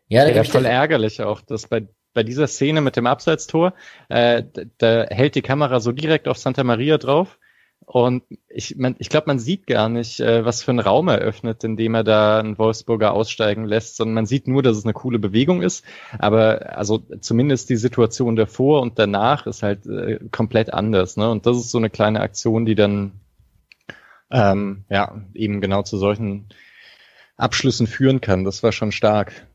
Ja, ja voll ärgerlich auch, dass bei bei dieser Szene mit dem Abseitstor, äh, da hält die Kamera so direkt auf Santa Maria drauf. Und ich, man, ich glaube, man sieht gar nicht, äh, was für einen Raum er öffnet, indem er da einen Wolfsburger aussteigen lässt, sondern man sieht nur, dass es eine coole Bewegung ist. Aber also zumindest die Situation davor und danach ist halt äh, komplett anders. Ne? Und das ist so eine kleine Aktion, die dann ähm, ja eben genau zu solchen Abschlüssen führen kann. Das war schon stark.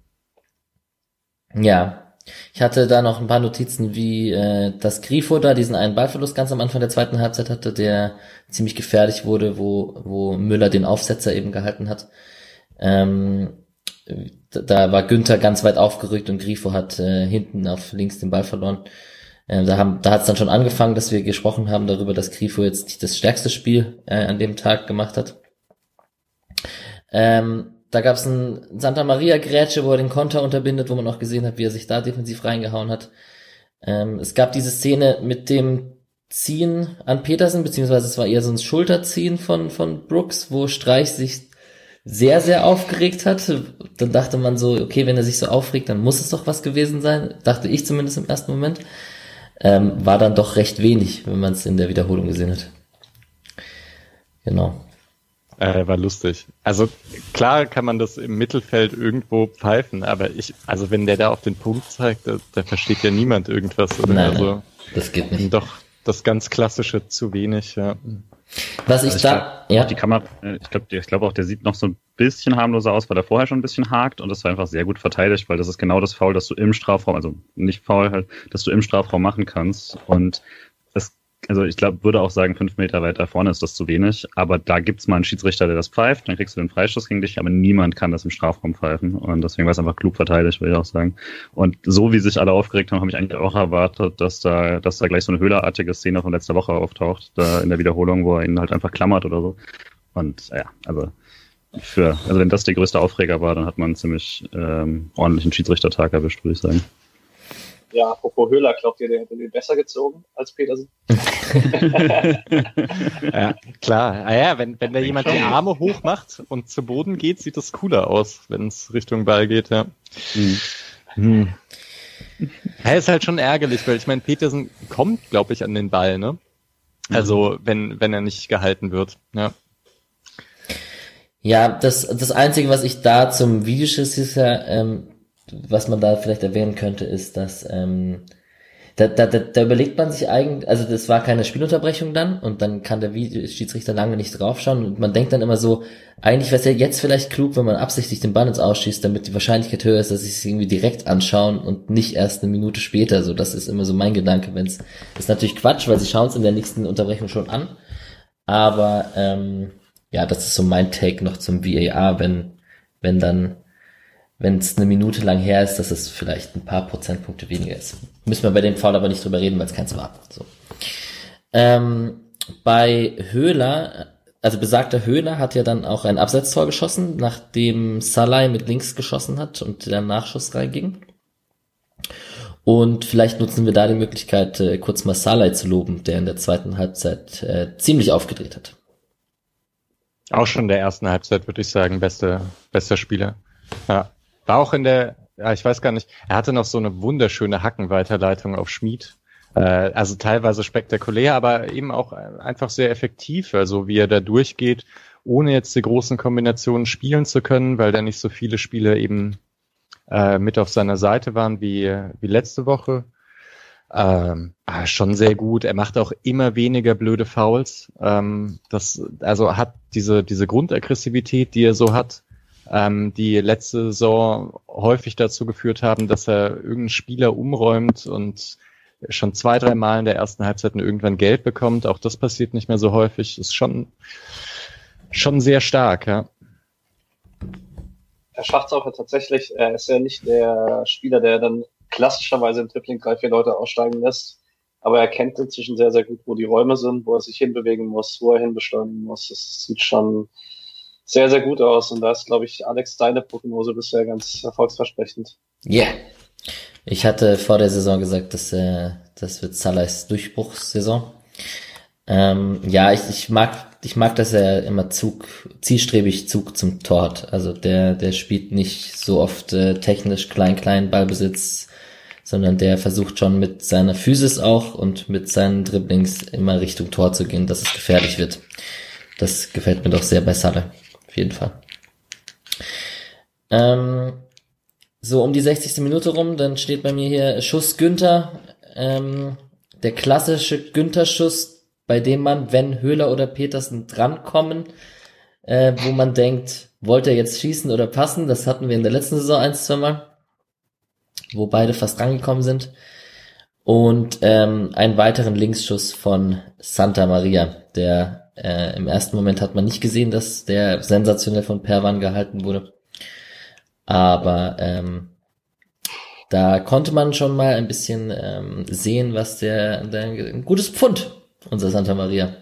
Ja, ich hatte da noch ein paar Notizen, wie äh, dass Grifo da diesen einen Ballverlust ganz am Anfang der zweiten Halbzeit hatte, der ziemlich gefährlich wurde, wo, wo Müller den Aufsetzer eben gehalten hat. Ähm, da war Günther ganz weit aufgerückt und Grifo hat äh, hinten auf links den Ball verloren. Ähm, da haben, da hat es dann schon angefangen, dass wir gesprochen haben darüber, dass Grifo jetzt nicht das stärkste Spiel äh, an dem Tag gemacht hat. Ähm, da gab es ein Santa Maria Grätsche, wo er den Konter unterbindet, wo man auch gesehen hat, wie er sich da defensiv reingehauen hat. Ähm, es gab diese Szene mit dem Ziehen an Petersen, beziehungsweise es war eher so ein Schulterziehen von, von Brooks, wo Streich sich sehr, sehr aufgeregt hat. Dann dachte man so, okay, wenn er sich so aufregt, dann muss es doch was gewesen sein. Dachte ich zumindest im ersten Moment. Ähm, war dann doch recht wenig, wenn man es in der Wiederholung gesehen hat. Genau. Äh, war lustig. Also klar kann man das im Mittelfeld irgendwo pfeifen, aber ich, also wenn der da auf den Punkt zeigt, da, da versteht ja niemand irgendwas. Oder? Nein, also, das geht nicht. Doch das ganz klassische zu wenig, ja. Was ich, also ich da, glaub, ja. Die Kamera, äh, ich glaube, ich glaube auch, der sieht noch so ein bisschen harmloser aus, weil er vorher schon ein bisschen hakt und das war einfach sehr gut verteidigt, weil das ist genau das Foul, das du im Strafraum, also nicht Foul halt, dass du im Strafraum machen kannst und also ich glaube, würde auch sagen, fünf Meter weiter vorne ist das zu wenig, aber da gibt's mal einen Schiedsrichter, der das pfeift, dann kriegst du den Freistoß gegen dich, aber niemand kann das im Strafraum pfeifen und deswegen war es einfach klug verteidigt, würde ich auch sagen. Und so wie sich alle aufgeregt haben, habe ich eigentlich auch erwartet, dass da, dass da gleich so eine höhlerartige Szene von letzter Woche auftaucht, da in der Wiederholung, wo er ihn halt einfach klammert oder so. Und ja, also für, also wenn das der größte Aufreger war, dann hat man einen ziemlich ähm, ordentlichen Schiedsrichtertag erwischt, würde ich sagen. Ja, apropos Höhler, glaubt ihr, der hätte den besser gezogen als Petersen? ja, klar. Ah ja, wenn, wenn da jemand die Arme hoch macht und zu Boden geht, sieht das cooler aus, wenn es Richtung Ball geht, ja. Hm. Hm. Ja, ist halt schon ärgerlich, weil ich meine, Petersen kommt, glaube ich, an den Ball, ne? Also, wenn, wenn er nicht gehalten wird, ja. Ja, das, das Einzige, was ich da zum Videoschiss ist ja, ähm, was man da vielleicht erwähnen könnte, ist, dass ähm, da, da, da, da überlegt man sich eigentlich, also das war keine Spielunterbrechung dann und dann kann der Schiedsrichter lange nicht draufschauen und man denkt dann immer so, eigentlich wäre es ja jetzt vielleicht klug, wenn man absichtlich den Ball ins Ausschießt, damit die Wahrscheinlichkeit höher ist, dass sie es irgendwie direkt anschauen und nicht erst eine Minute später. So, das ist immer so mein Gedanke, wenn es ist natürlich Quatsch, weil sie schauen es in der nächsten Unterbrechung schon an. Aber ähm, ja, das ist so mein Take noch zum VAR, wenn wenn dann wenn es eine Minute lang her ist, dass es vielleicht ein paar Prozentpunkte weniger ist. Müssen wir bei dem Fall aber nicht drüber reden, weil es keins war. So. Ähm, bei Höhler, also besagter Höhler hat ja dann auch ein Absetztor geschossen, nachdem Salai mit links geschossen hat und der Nachschuss reinging. Und vielleicht nutzen wir da die Möglichkeit, äh, kurz mal Salai zu loben, der in der zweiten Halbzeit äh, ziemlich aufgedreht hat. Auch schon in der ersten Halbzeit, würde ich sagen, beste, bester Spieler. Ja. War auch in der, ja, ich weiß gar nicht, er hatte noch so eine wunderschöne Hackenweiterleitung auf Schmied. Äh, also teilweise spektakulär, aber eben auch einfach sehr effektiv. Also wie er da durchgeht, ohne jetzt die großen Kombinationen spielen zu können, weil da nicht so viele Spieler eben äh, mit auf seiner Seite waren wie, wie letzte Woche. Ähm, ah, schon sehr gut. Er macht auch immer weniger blöde Fouls. Ähm, das, also hat diese, diese Grundaggressivität, die er so hat, ähm, die letzte Saison häufig dazu geführt haben, dass er irgendeinen Spieler umräumt und schon zwei, drei Mal in der ersten Halbzeit irgendwann Geld bekommt. Auch das passiert nicht mehr so häufig. Ist schon, schon sehr stark, ja. Er schafft es auch tatsächlich, er ist ja nicht der Spieler, der dann klassischerweise im Tripling drei, vier Leute aussteigen lässt. Aber er kennt inzwischen sehr, sehr gut, wo die Räume sind, wo er sich hinbewegen muss, wo er hinbesteuern muss. Das sieht schon sehr, sehr gut aus. Und da ist, glaube ich, Alex, deine Prognose bisher ganz erfolgsversprechend. Ja. Yeah. Ich hatte vor der Saison gesagt, dass äh, das wird Salahs Durchbruchssaison. Ähm, ja, ich, ich mag ich mag, dass er immer Zug, zielstrebig Zug zum Tor hat. Also der, der spielt nicht so oft äh, technisch klein, klein Ballbesitz, sondern der versucht schon mit seiner Physis auch und mit seinen Dribblings immer Richtung Tor zu gehen, dass es gefährlich wird. Das gefällt mir doch sehr bei Salah. Auf jeden Fall. Ähm, so, um die 60. Minute rum, dann steht bei mir hier Schuss Günther. Ähm, der klassische Günther-Schuss, bei dem man, wenn Höhler oder Petersen drankommen, äh, wo man denkt, wollte er jetzt schießen oder passen? Das hatten wir in der letzten Saison ein, zwei Mal, wo beide fast rangekommen sind. Und ähm, einen weiteren Linksschuss von Santa Maria, der äh, im ersten Moment hat man nicht gesehen, dass der sensationell von Perwan gehalten wurde. Aber ähm, da konnte man schon mal ein bisschen ähm, sehen, was der, der ein gutes Pfund unser Santa Maria.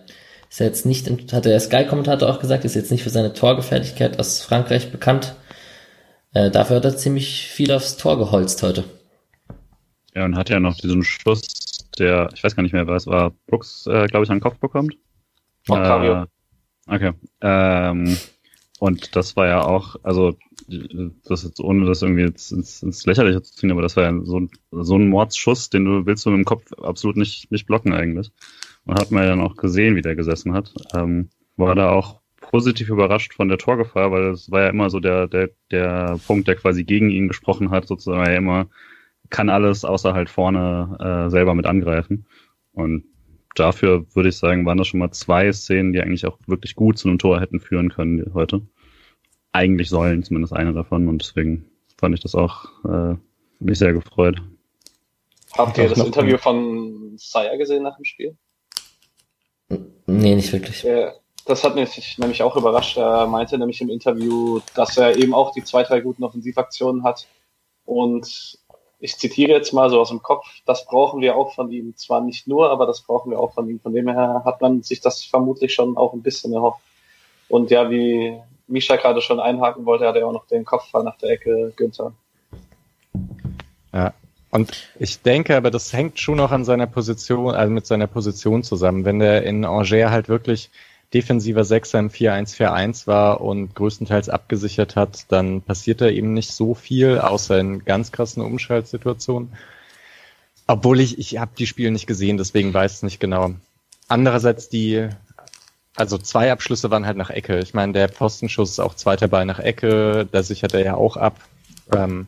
Ist jetzt nicht, hat der Sky-Kommentator auch gesagt, ist jetzt nicht für seine Torgefährlichkeit aus Frankreich bekannt. Äh, dafür hat er ziemlich viel aufs Tor geholzt heute. Ja, und hat ja noch diesen Schuss, der, ich weiß gar nicht mehr, was war, Brooks, äh, glaube ich, an den Kopf bekommt. Octavio. Äh, okay. Ähm, und das war ja auch, also das jetzt ohne das irgendwie ins, ins, ins Lächerliche zu ziehen, aber das war ja so, so ein Mordsschuss, den du willst du mit dem Kopf absolut nicht, nicht blocken eigentlich. Und hat man ja dann auch gesehen, wie der gesessen hat. Ähm, war da auch positiv überrascht von der Torgefahr, weil es war ja immer so der, der, der Punkt, der quasi gegen ihn gesprochen hat, sozusagen ja immer, kann alles außer halt vorne äh, selber mit angreifen. Und dafür würde ich sagen, waren das schon mal zwei Szenen, die eigentlich auch wirklich gut zu einem Tor hätten führen können heute. Eigentlich sollen zumindest eine davon und deswegen fand ich das auch äh, mich sehr gefreut. Habt ihr das Interview von Saya gesehen nach dem Spiel? Nee, nicht wirklich. Ja, das hat mich nämlich auch überrascht. Er meinte nämlich im Interview, dass er eben auch die zwei, drei guten Offensivaktionen hat. Und ich zitiere jetzt mal so aus dem Kopf, das brauchen wir auch von ihm. Zwar nicht nur, aber das brauchen wir auch von ihm. Von dem her hat man sich das vermutlich schon auch ein bisschen erhofft. Und ja, wie Misha gerade schon einhaken wollte, hat er auch noch den Kopfball nach der Ecke Günther. Ja, und ich denke aber, das hängt schon noch an seiner Position, also mit seiner Position zusammen. Wenn der in Angers halt wirklich defensiver Sechser im 4-1-4-1 war und größtenteils abgesichert hat, dann passiert da eben nicht so viel, außer in ganz krassen Umschaltsituationen. Obwohl ich, ich habe die Spiele nicht gesehen, deswegen weiß es nicht genau. Andererseits die, also zwei Abschlüsse waren halt nach Ecke. Ich meine, der Postenschuss ist auch zweiter Ball nach Ecke, da sichert er ja auch ab. Ähm,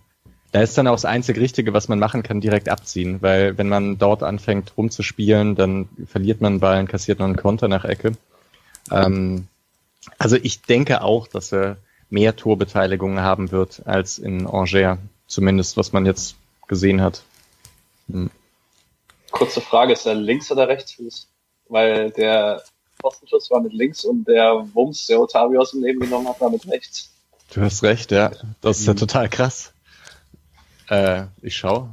da ist dann auch das einzig Richtige, was man machen kann, direkt abziehen, weil wenn man dort anfängt rumzuspielen, dann verliert man einen Ball und kassiert noch einen Konter nach Ecke. Ähm, also ich denke auch, dass er mehr Torbeteiligungen haben wird als in Angers, zumindest was man jetzt gesehen hat. Hm. Kurze Frage, ist er links oder rechts? Weil der Postenschuss war mit links und der Wumms, der Otavio aus dem Leben genommen hat, war mit rechts. Du hast recht, ja. Das ist ja hm. total krass. Äh, ich schau.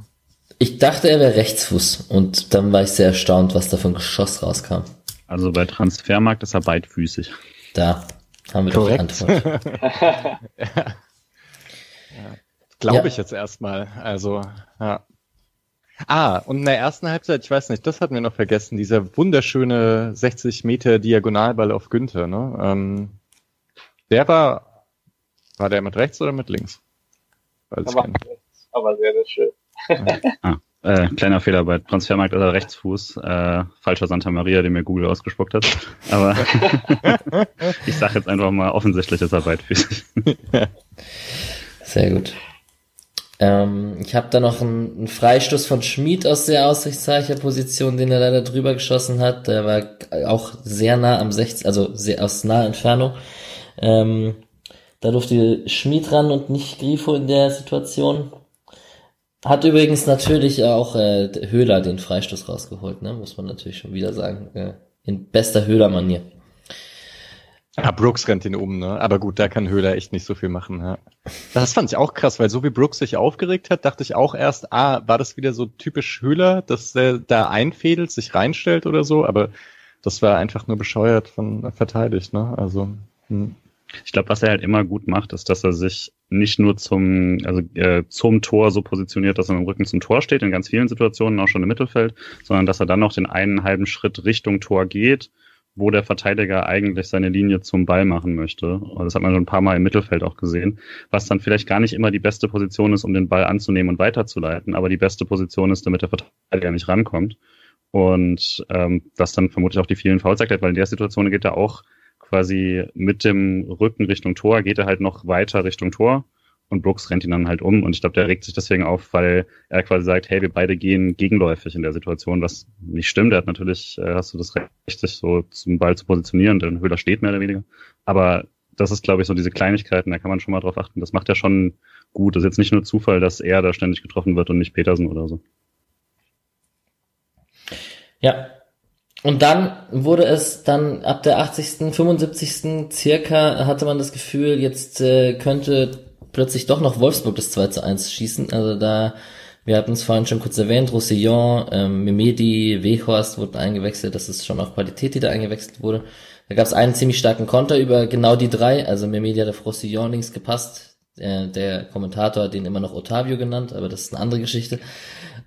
Ich dachte, er wäre Rechtsfuß und dann war ich sehr erstaunt, was da für ein Geschoss rauskam. Also bei Transfermarkt ist er beidfüßig. Da haben wir Korrekt. doch die Antwort. ja. ja. Glaube ja. ich jetzt erstmal. Also, ja. Ah, und in der ersten Halbzeit, ich weiß nicht, das hatten wir noch vergessen, dieser wunderschöne 60 Meter Diagonalball auf Günther, ne? Ähm, der war, war der mit rechts oder mit links? Weiß aber, aber sehr, sehr schön. ah, Äh, kleiner Fehler bei Transfermarkt oder Rechtsfuß. Äh, falscher Santa Maria, den mir Google ausgespuckt hat. Aber ich sage jetzt einfach mal, offensichtlich ist er beidfüßig. Sehr gut. Ähm, ich habe da noch einen, einen Freistoß von Schmid aus der Aussichtsreicher-Position, den er leider drüber geschossen hat. Der war auch sehr nah am 16, also sehr aus naher Entfernung. Ähm, da durfte Schmid ran und nicht Grifo in der Situation. Hat übrigens natürlich auch äh, Höhler den Freistoß rausgeholt, ne? muss man natürlich schon wieder sagen. Äh, in bester Höhler-Manier. Ja, Brooks rennt ihn um, ne? Aber gut, da kann Höhler echt nicht so viel machen. Ja. Das fand ich auch krass, weil so wie Brooks sich aufgeregt hat, dachte ich auch erst, ah, war das wieder so typisch Höhler, dass er da einfädelt, sich reinstellt oder so, aber das war einfach nur bescheuert von verteidigt, ne? Also. Hm. Ich glaube, was er halt immer gut macht, ist, dass er sich nicht nur zum, also äh, zum Tor so positioniert, dass er mit dem Rücken zum Tor steht, in ganz vielen Situationen, auch schon im Mittelfeld, sondern dass er dann noch den einen halben Schritt Richtung Tor geht wo der Verteidiger eigentlich seine Linie zum Ball machen möchte. Und das hat man schon ein paar Mal im Mittelfeld auch gesehen, was dann vielleicht gar nicht immer die beste Position ist, um den Ball anzunehmen und weiterzuleiten, aber die beste Position ist, damit der Verteidiger nicht rankommt. Und ähm, das dann vermutlich auch die vielen Fouls erklärt, weil in der Situation geht er auch quasi mit dem Rücken Richtung Tor, geht er halt noch weiter Richtung Tor und Brooks rennt ihn dann halt um und ich glaube, der regt sich deswegen auf, weil er quasi sagt, hey, wir beide gehen gegenläufig in der Situation, was nicht stimmt. Er hat natürlich, äh, hast du das Recht, sich so zum Ball zu positionieren, denn Höhler steht mehr oder weniger. Aber das ist, glaube ich, so diese Kleinigkeiten, da kann man schon mal drauf achten. Das macht er schon gut. Das ist jetzt nicht nur Zufall, dass er da ständig getroffen wird und nicht Petersen oder so. Ja. Und dann wurde es dann ab der 80., 75. circa hatte man das Gefühl, jetzt äh, könnte plötzlich doch noch Wolfsburg das 2 zu 1 schießen. Also da, wir hatten es vorhin schon kurz erwähnt, Roussillon, ähm, Mimedi, Weghorst wurden eingewechselt. Das ist schon auch Qualität, die da eingewechselt wurde. Da gab es einen ziemlich starken Konter über genau die drei. Also Mimedi hat auf Roussillon links gepasst. Der, der Kommentator hat den immer noch Otavio genannt, aber das ist eine andere Geschichte.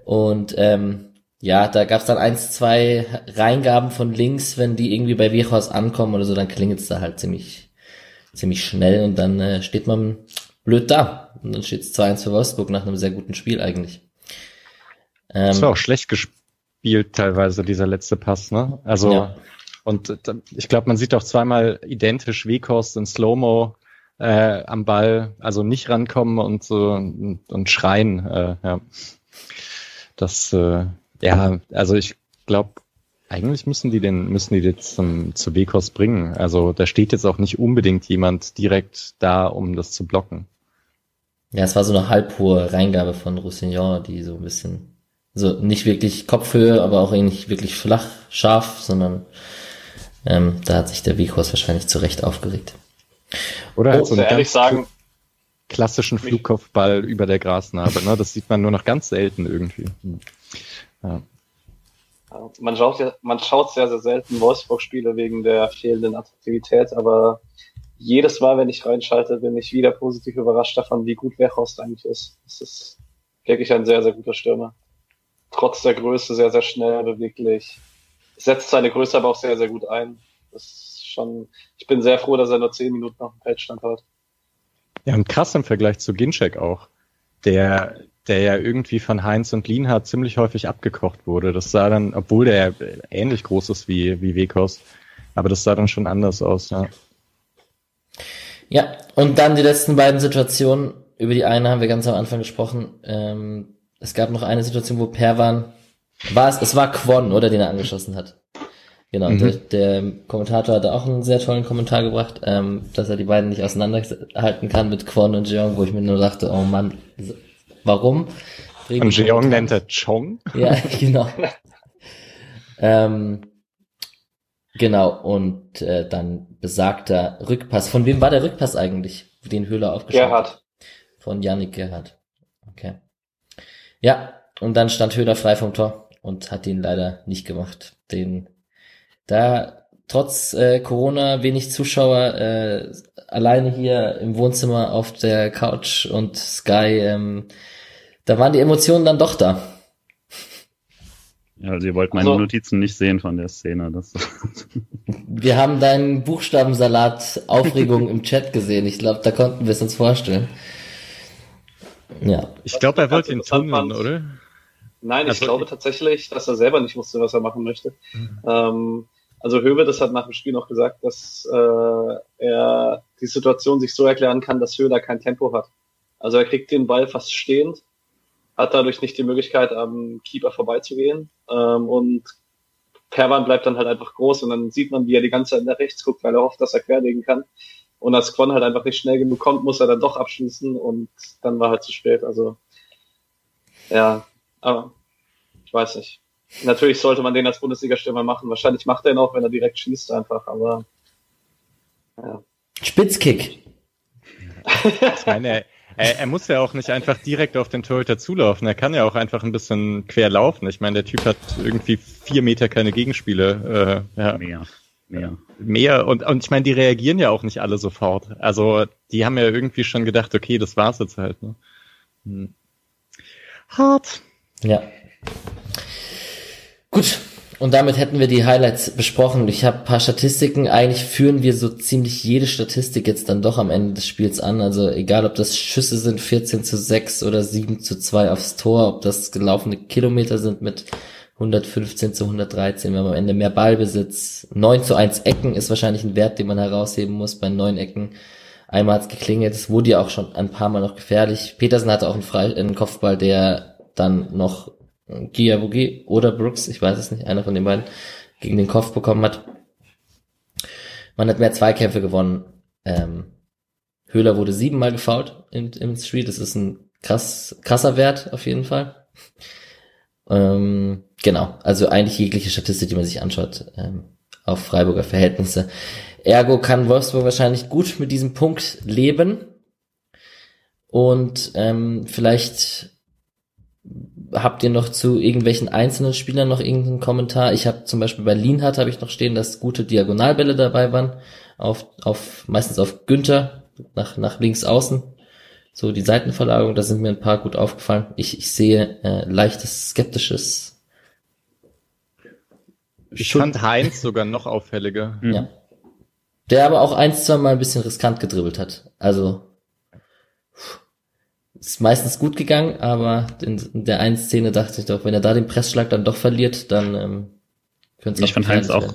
Und ähm, ja, da gab es dann eins, zwei Reingaben von links, wenn die irgendwie bei Weghorst ankommen oder so, dann klingelt es da halt ziemlich, ziemlich schnell und dann äh, steht man blöd da. Und dann steht es 2-1 für Wolfsburg nach einem sehr guten Spiel eigentlich. Ähm, das war auch schlecht gespielt teilweise, dieser letzte Pass, ne? Also, ja. und äh, ich glaube, man sieht auch zweimal identisch Weghorst in Slow-Mo äh, am Ball, also nicht rankommen und so und, und schreien, äh, ja. Das, äh, ja, also ich glaube, eigentlich müssen die den, müssen die jetzt zum, zu Wekos bringen. Also da steht jetzt auch nicht unbedingt jemand direkt da, um das zu blocken. Ja, es war so eine halbhohe Reingabe von Roussillon, die so ein bisschen, so nicht wirklich Kopfhöhe, aber auch nicht wirklich flach, scharf, sondern ähm, da hat sich der Wekos wahrscheinlich zu Recht aufgeregt. Oder halt oh, so einen ganz sagen, klassischen Flugkopfball über der Grasnarbe, ne? Das sieht man nur noch ganz selten irgendwie. Ja. Man schaut, ja, man schaut sehr, sehr selten Wolfsburg-Spiele wegen der fehlenden Attraktivität, aber jedes Mal, wenn ich reinschalte, bin ich wieder positiv überrascht davon, wie gut Weghorst eigentlich ist. Es ist wirklich ein sehr, sehr guter Stürmer. Trotz der Größe sehr, sehr schnell, beweglich. Setzt seine Größe aber auch sehr, sehr gut ein. Das ist schon, ich bin sehr froh, dass er nur zehn Minuten auf dem Feld stand hat. Ja, und krass im Vergleich zu Ginczek auch. Der, der ja irgendwie von Heinz und Lienhardt ziemlich häufig abgekocht wurde. Das sah dann, obwohl der ähnlich groß ist wie, wie Wekos, aber das sah dann schon anders aus, ja. Ja, und dann die letzten beiden Situationen. Über die eine haben wir ganz am Anfang gesprochen. Ähm, es gab noch eine Situation, wo Perwan, war es, es war Quon, oder, den er angeschossen hat. Genau, mhm. der, der Kommentator hatte auch einen sehr tollen Kommentar gebracht, ähm, dass er die beiden nicht auseinanderhalten kann mit Quon und Jeong, wo ich mir nur dachte, oh Mann, Warum? Und Jeong nennt er Chong. Ja, genau. ähm, genau, und äh, dann besagter Rückpass. Von wem war der Rückpass eigentlich, den Höhler aufgeschrieben Gerhard. Von Yannick Gerhard. Okay. Ja, und dann stand Höhler frei vom Tor und hat ihn leider nicht gemacht. Den da trotz äh, Corona wenig Zuschauer äh, alleine hier im Wohnzimmer auf der Couch und Sky ähm, da waren die Emotionen dann doch da. Ja, also ihr wollt meine also, Notizen nicht sehen von der Szene. Das wir haben deinen Buchstabensalat Aufregung im Chat gesehen. Ich glaube, da konnten wir es uns vorstellen. Ja. Ich glaube, er wollte ihn tunneln, oder? Nein, ich also, glaube tatsächlich, dass er selber nicht wusste, was er machen möchte. Mhm. Ähm, also Höwe, das hat nach dem Spiel noch gesagt, dass äh, er die Situation sich so erklären kann, dass Höhler kein Tempo hat. Also er kriegt den Ball fast stehend, hat dadurch nicht die Möglichkeit, am Keeper vorbeizugehen ähm, und Perwan bleibt dann halt einfach groß und dann sieht man, wie er die ganze Zeit nach rechts guckt, weil er hofft, dass er querlegen kann. Und als Quan halt einfach nicht schnell genug kommt, muss er dann doch abschließen und dann war halt zu spät. Also ja, aber ich weiß nicht. Natürlich sollte man den als Bundesliga-Stürmer machen. Wahrscheinlich macht er ihn auch, wenn er direkt schießt einfach, aber ja. Spitzkick. ich meine, er, er, muss ja auch nicht einfach direkt auf den Torhüter zulaufen. Er kann ja auch einfach ein bisschen quer laufen. Ich meine, der Typ hat irgendwie vier Meter keine Gegenspiele. Äh, ja. Mehr. Mehr. Mehr. Und, und ich meine, die reagieren ja auch nicht alle sofort. Also die haben ja irgendwie schon gedacht, okay, das war's jetzt halt. Ne? Hm. Hart. Ja. Gut, und damit hätten wir die Highlights besprochen. Ich habe paar Statistiken. Eigentlich führen wir so ziemlich jede Statistik jetzt dann doch am Ende des Spiels an. Also egal, ob das Schüsse sind 14 zu 6 oder 7 zu 2 aufs Tor, ob das gelaufene Kilometer sind mit 115 zu 113. Wir haben am Ende mehr Ballbesitz. 9 zu 1 Ecken ist wahrscheinlich ein Wert, den man herausheben muss bei neun Ecken. Einmal hat's geklingelt. Es wurde ja auch schon ein paar Mal noch gefährlich. Petersen hatte auch einen, Fre einen Kopfball, der dann noch Giavugi oder Brooks, ich weiß es nicht, einer von den beiden, gegen den Kopf bekommen hat. Man hat mehr Zweikämpfe gewonnen. Ähm, Höhler wurde siebenmal gefault im, im Street. Das ist ein krass, krasser Wert auf jeden Fall. Ähm, genau, also eigentlich jegliche Statistik, die man sich anschaut, ähm, auf Freiburger Verhältnisse. Ergo kann Wolfsburg wahrscheinlich gut mit diesem Punkt leben. Und ähm, vielleicht habt ihr noch zu irgendwelchen einzelnen Spielern noch irgendeinen Kommentar? Ich habe zum Beispiel bei Lienhardt habe ich noch stehen, dass gute Diagonalbälle dabei waren, auf, auf meistens auf Günther nach, nach links außen. So die Seitenverlagerung, da sind mir ein paar gut aufgefallen. Ich, ich sehe äh, leichtes skeptisches. Ich fand Heinz sogar noch auffälliger. Ja. Der aber auch eins, zwei Mal ein bisschen riskant gedribbelt hat. Also ist meistens gut gegangen, aber in, der einen Szene dachte ich doch, wenn er da den Pressschlag dann doch verliert, dann ähm, könnte es Ich fand Heinz auch,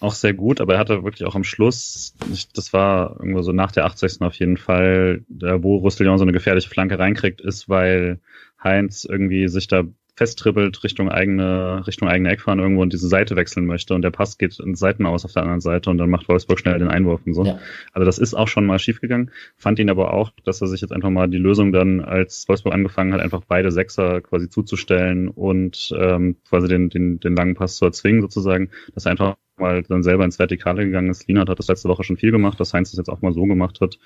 auch sehr gut, aber er hatte wirklich auch am Schluss, das war irgendwo so nach der 80. auf jeden Fall, wo Roussillon so eine gefährliche Flanke reinkriegt, ist, weil Heinz irgendwie sich da festtribbelt Richtung eigene, Richtung eigene Eckfahren irgendwo und diese Seite wechseln möchte und der Pass geht ins Seiten aus auf der anderen Seite und dann macht Wolfsburg schnell den Einwurf und so. Ja. Also das ist auch schon mal schiefgegangen. Fand ihn aber auch, dass er sich jetzt einfach mal die Lösung dann, als Wolfsburg angefangen hat, einfach beide Sechser quasi zuzustellen und ähm, quasi den, den, den langen Pass zu erzwingen sozusagen, dass er einfach mal dann selber ins Vertikale gegangen ist. Lienert hat das letzte Woche schon viel gemacht, dass Heinz das jetzt auch mal so gemacht hat.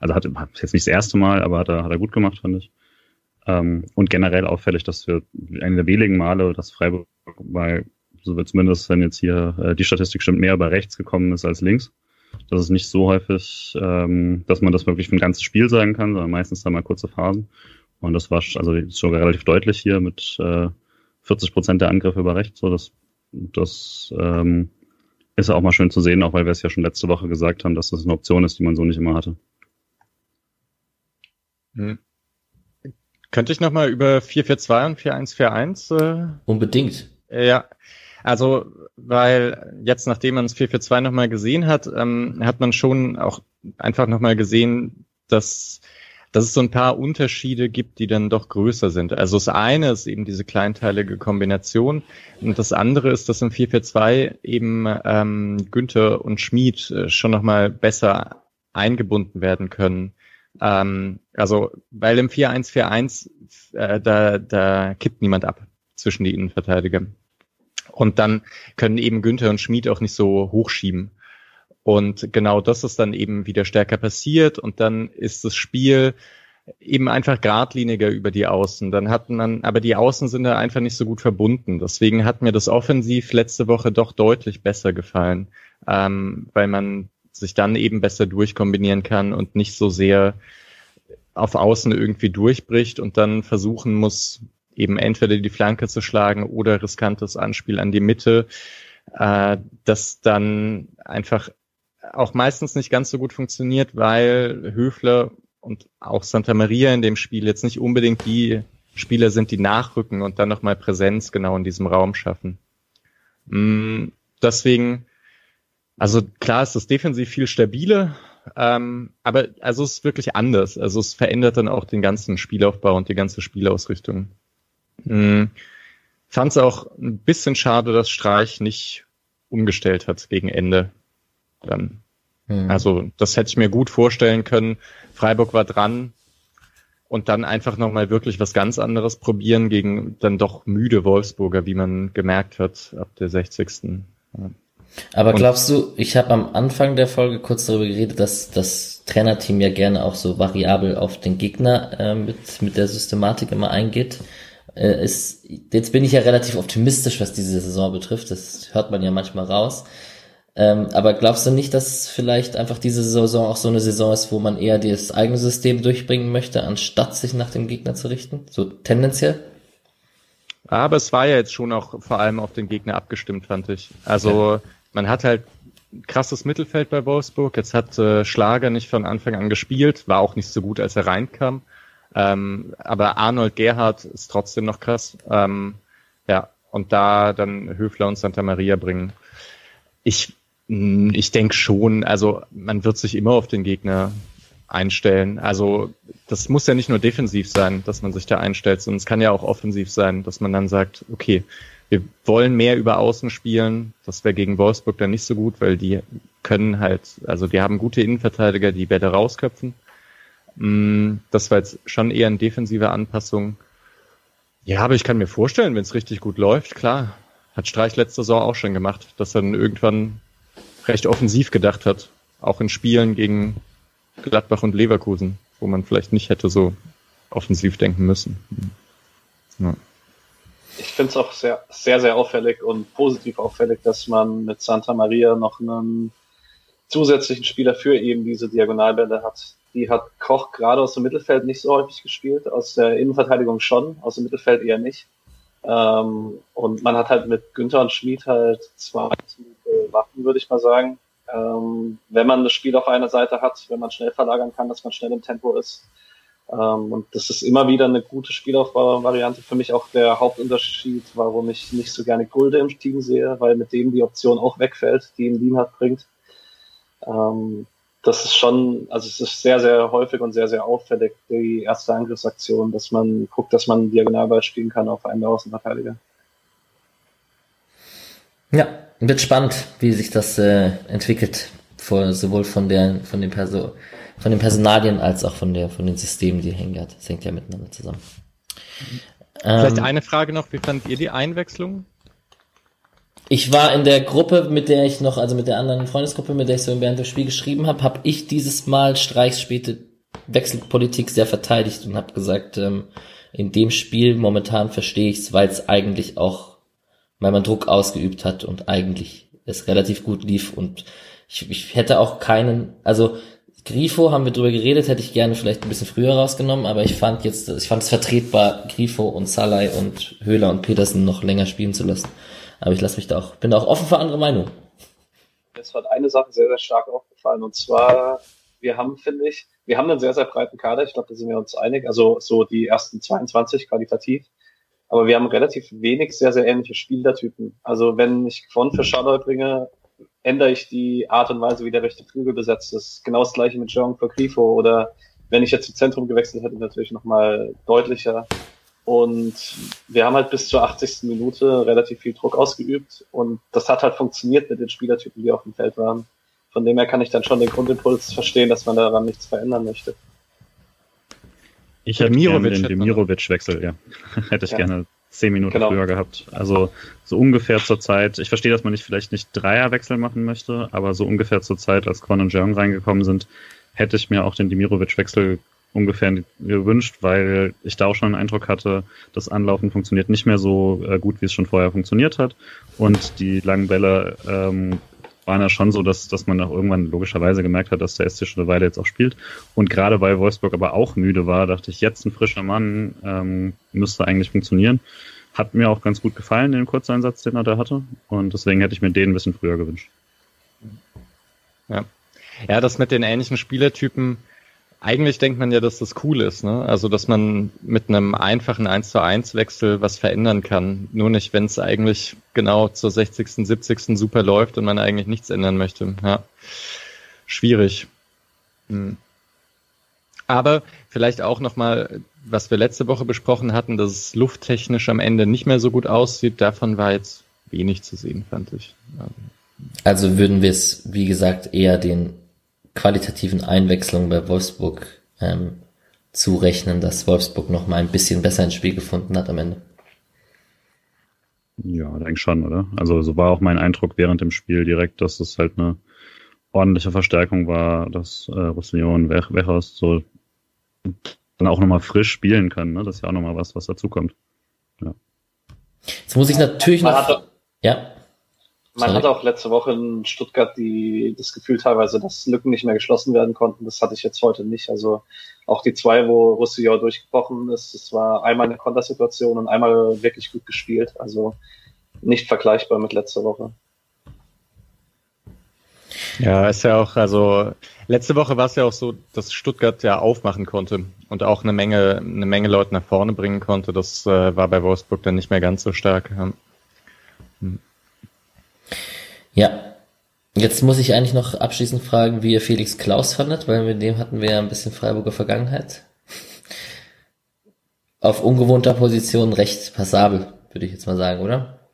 Also hat, hat jetzt nicht das erste Mal, aber hat er, hat er gut gemacht, fand ich. Ähm, und generell auffällig, dass wir eine der wenigen Male, dass Freiburg mal, so wird zumindest, wenn jetzt hier äh, die Statistik stimmt, mehr bei rechts gekommen ist als links. Das ist nicht so häufig, ähm, dass man das wirklich für ein ganzes Spiel sagen kann, sondern meistens dann mal kurze Phasen. Und das war also sogar relativ deutlich hier mit äh, 40 Prozent der Angriffe über rechts. So, das, das ähm, ist auch mal schön zu sehen, auch weil wir es ja schon letzte Woche gesagt haben, dass das eine Option ist, die man so nicht immer hatte. Hm. Könnte ich nochmal über 442 und 4141? Äh, Unbedingt. Ja, also weil jetzt, nachdem man es 442 nochmal gesehen hat, ähm, hat man schon auch einfach nochmal gesehen, dass, dass es so ein paar Unterschiede gibt, die dann doch größer sind. Also das eine ist eben diese kleinteilige Kombination und das andere ist, dass im 442 eben ähm, Günther und Schmid äh, schon nochmal besser eingebunden werden können. Ähm, also, weil im 4-1-4-1, äh, da, da kippt niemand ab zwischen die Innenverteidiger. Und dann können eben Günther und Schmid auch nicht so hochschieben. Und genau das ist dann eben wieder stärker passiert und dann ist das Spiel eben einfach geradliniger über die Außen. Dann hat man, aber die Außen sind da einfach nicht so gut verbunden. Deswegen hat mir das offensiv letzte Woche doch deutlich besser gefallen, ähm, weil man sich dann eben besser durchkombinieren kann und nicht so sehr auf Außen irgendwie durchbricht und dann versuchen muss, eben entweder die Flanke zu schlagen oder riskantes Anspiel an die Mitte, äh, das dann einfach auch meistens nicht ganz so gut funktioniert, weil Höfler und auch Santa Maria in dem Spiel jetzt nicht unbedingt die Spieler sind, die nachrücken und dann nochmal Präsenz genau in diesem Raum schaffen. Mm, deswegen, also klar ist das defensiv viel stabiler, ähm, aber also es ist wirklich anders. Also es verändert dann auch den ganzen Spielaufbau und die ganze Spielausrichtung. Mhm. Fand es auch ein bisschen schade, dass Streich nicht umgestellt hat gegen Ende. Dann. Mhm. Also das hätte ich mir gut vorstellen können. Freiburg war dran und dann einfach nochmal wirklich was ganz anderes probieren gegen dann doch müde Wolfsburger, wie man gemerkt hat ab der 60. Ja. Aber glaubst du, ich habe am Anfang der Folge kurz darüber geredet, dass das Trainerteam ja gerne auch so variabel auf den Gegner äh, mit, mit der Systematik immer eingeht. Äh, ist, jetzt bin ich ja relativ optimistisch, was diese Saison betrifft. Das hört man ja manchmal raus. Ähm, aber glaubst du nicht, dass vielleicht einfach diese Saison auch so eine Saison ist, wo man eher das eigene System durchbringen möchte, anstatt sich nach dem Gegner zu richten? So tendenziell? Aber es war ja jetzt schon auch vor allem auf den Gegner abgestimmt, fand ich. Also ja man hat halt krasses Mittelfeld bei Wolfsburg. Jetzt hat äh, Schlager nicht von Anfang an gespielt, war auch nicht so gut, als er reinkam. Ähm, aber Arnold Gerhardt ist trotzdem noch krass. Ähm, ja, und da dann Höfler und Santa Maria bringen. Ich, hm, ich denke schon, also man wird sich immer auf den Gegner einstellen. Also das muss ja nicht nur defensiv sein, dass man sich da einstellt, sondern es kann ja auch offensiv sein, dass man dann sagt, okay, wir wollen mehr über Außen spielen. Das wäre gegen Wolfsburg dann nicht so gut, weil die können halt, also die haben gute Innenverteidiger, die Bälle rausköpfen. Mm, das war jetzt schon eher eine defensive Anpassung. Ja, aber ich kann mir vorstellen, wenn es richtig gut läuft, klar, hat Streich letzte Saison auch schon gemacht, dass er dann irgendwann recht offensiv gedacht hat. Auch in Spielen gegen Gladbach und Leverkusen, wo man vielleicht nicht hätte so offensiv denken müssen. Ja ich finde es auch sehr, sehr, sehr auffällig und positiv auffällig, dass man mit Santa Maria noch einen zusätzlichen Spieler für eben diese Diagonalbälle hat. Die hat Koch gerade aus dem Mittelfeld nicht so häufig gespielt, aus der Innenverteidigung schon, aus dem Mittelfeld eher nicht. Ähm, und man hat halt mit Günther und Schmid halt zwei Waffen, würde ich mal sagen. Ähm, wenn man das Spiel auf einer Seite hat, wenn man schnell verlagern kann, dass man schnell im Tempo ist, ähm, und das ist immer wieder eine gute Spielaufbau-Variante. Für mich auch der Hauptunterschied, warum ich nicht so gerne Gulde im Team sehe, weil mit dem die Option auch wegfällt, die ihn Lienhardt bringt. Ähm, das ist schon, also es ist sehr, sehr häufig und sehr, sehr auffällig, die erste Angriffsaktion, dass man guckt, dass man Diagonalball spielen kann auf einen der Außenverteidiger. Ja, wird spannend, wie sich das äh, entwickelt, vor, sowohl von der, von den Person, von den Personalien als auch von der, von den Systemen, die hängen hat. Das hängt ja miteinander zusammen. Vielleicht ähm, eine Frage noch, wie fandet ihr die Einwechslung? Ich war in der Gruppe, mit der ich noch, also mit der anderen Freundesgruppe, mit der ich so während dem Spiel geschrieben habe, habe ich dieses Mal Streichs späte Wechselpolitik sehr verteidigt und habe gesagt, ähm, in dem Spiel momentan verstehe ich es, weil es eigentlich auch, weil man Druck ausgeübt hat und eigentlich es relativ gut lief und ich, ich hätte auch keinen, also Grifo haben wir drüber geredet, hätte ich gerne vielleicht ein bisschen früher rausgenommen, aber ich fand jetzt, ich fand es vertretbar, Grifo und Salai und Höhler und Petersen noch länger spielen zu lassen. Aber ich lasse mich da auch, bin da auch offen für andere Meinungen. Es hat eine Sache sehr, sehr stark aufgefallen und zwar, wir haben, finde ich, wir haben einen sehr, sehr breiten Kader, ich glaube, da sind wir uns einig, also so die ersten 22 qualitativ, aber wir haben relativ wenig sehr, sehr ähnliche Spielertypen. Also wenn ich von für Charlotte bringe, ändere ich die Art und Weise, wie der rechte Flügel besetzt ist. Genau das gleiche mit Jean Grifo oder wenn ich jetzt zum Zentrum gewechselt hätte, natürlich nochmal deutlicher. Und wir haben halt bis zur 80. Minute relativ viel Druck ausgeübt und das hat halt funktioniert mit den Spielertypen, die auf dem Feld waren. Von dem her kann ich dann schon den Grundimpuls verstehen, dass man daran nichts verändern möchte. Ich hätte gerne den Demirovic-Wechsel, ja. hätte ich ja. gerne zehn Minuten genau. früher gehabt. Also so ungefähr zur Zeit. Ich verstehe, dass man nicht vielleicht nicht Dreierwechsel machen möchte, aber so ungefähr zur Zeit, als Quan und Jeong reingekommen sind, hätte ich mir auch den Demirovic-Wechsel ungefähr gewünscht, weil ich da auch schon den Eindruck hatte, das Anlaufen funktioniert nicht mehr so äh, gut, wie es schon vorher funktioniert hat. Und die langen Bälle ähm, waren ja schon so, dass, dass man auch irgendwann logischerweise gemerkt hat, dass der SC schon eine Weile jetzt auch spielt. Und gerade weil Wolfsburg aber auch müde war, dachte ich, jetzt ein frischer Mann ähm, müsste eigentlich funktionieren. Hat mir auch ganz gut gefallen, den Kurzeinsatz, den er da hatte. Und deswegen hätte ich mir den ein bisschen früher gewünscht. Ja. Ja, das mit den ähnlichen Spielertypen, eigentlich denkt man ja, dass das cool ist, ne? Also, dass man mit einem einfachen 1 zu 1 Wechsel was verändern kann. Nur nicht, wenn es eigentlich genau zur 60., 70. super läuft und man eigentlich nichts ändern möchte. Ja. Schwierig. Hm. Aber vielleicht auch nochmal, was wir letzte Woche besprochen hatten, dass es lufttechnisch am Ende nicht mehr so gut aussieht. Davon war jetzt wenig zu sehen, fand ich. Also würden wir es, wie gesagt, eher den qualitativen Einwechslungen bei Wolfsburg ähm, zurechnen, dass Wolfsburg noch mal ein bisschen besser ins Spiel gefunden hat am Ende. Ja, denke schon, oder? Also so war auch mein Eindruck während dem Spiel direkt, dass es halt eine ordentliche Verstärkung war, dass äh, Roussillon Wech, Wechhaus so dann auch nochmal frisch spielen kann. Ne? Das ist ja auch nochmal was, was dazukommt. Ja. Jetzt muss ich natürlich noch... Ja. Man Sorry. hatte auch letzte Woche in Stuttgart die, das Gefühl teilweise, dass Lücken nicht mehr geschlossen werden konnten. Das hatte ich jetzt heute nicht. Also auch die zwei, wo Roussillon durchgebrochen ist, das war einmal eine Kontersituation und einmal wirklich gut gespielt. Also nicht vergleichbar mit letzter Woche. Ja, ist ja auch, also letzte Woche war es ja auch so, dass Stuttgart ja aufmachen konnte und auch eine Menge, eine Menge Leute nach vorne bringen konnte. Das äh, war bei Wolfsburg dann nicht mehr ganz so stark. Ja. Ja. Jetzt muss ich eigentlich noch abschließend fragen, wie ihr Felix Klaus fandet, weil mit dem hatten wir ja ein bisschen Freiburger Vergangenheit. Auf ungewohnter Position recht passabel, würde ich jetzt mal sagen, oder?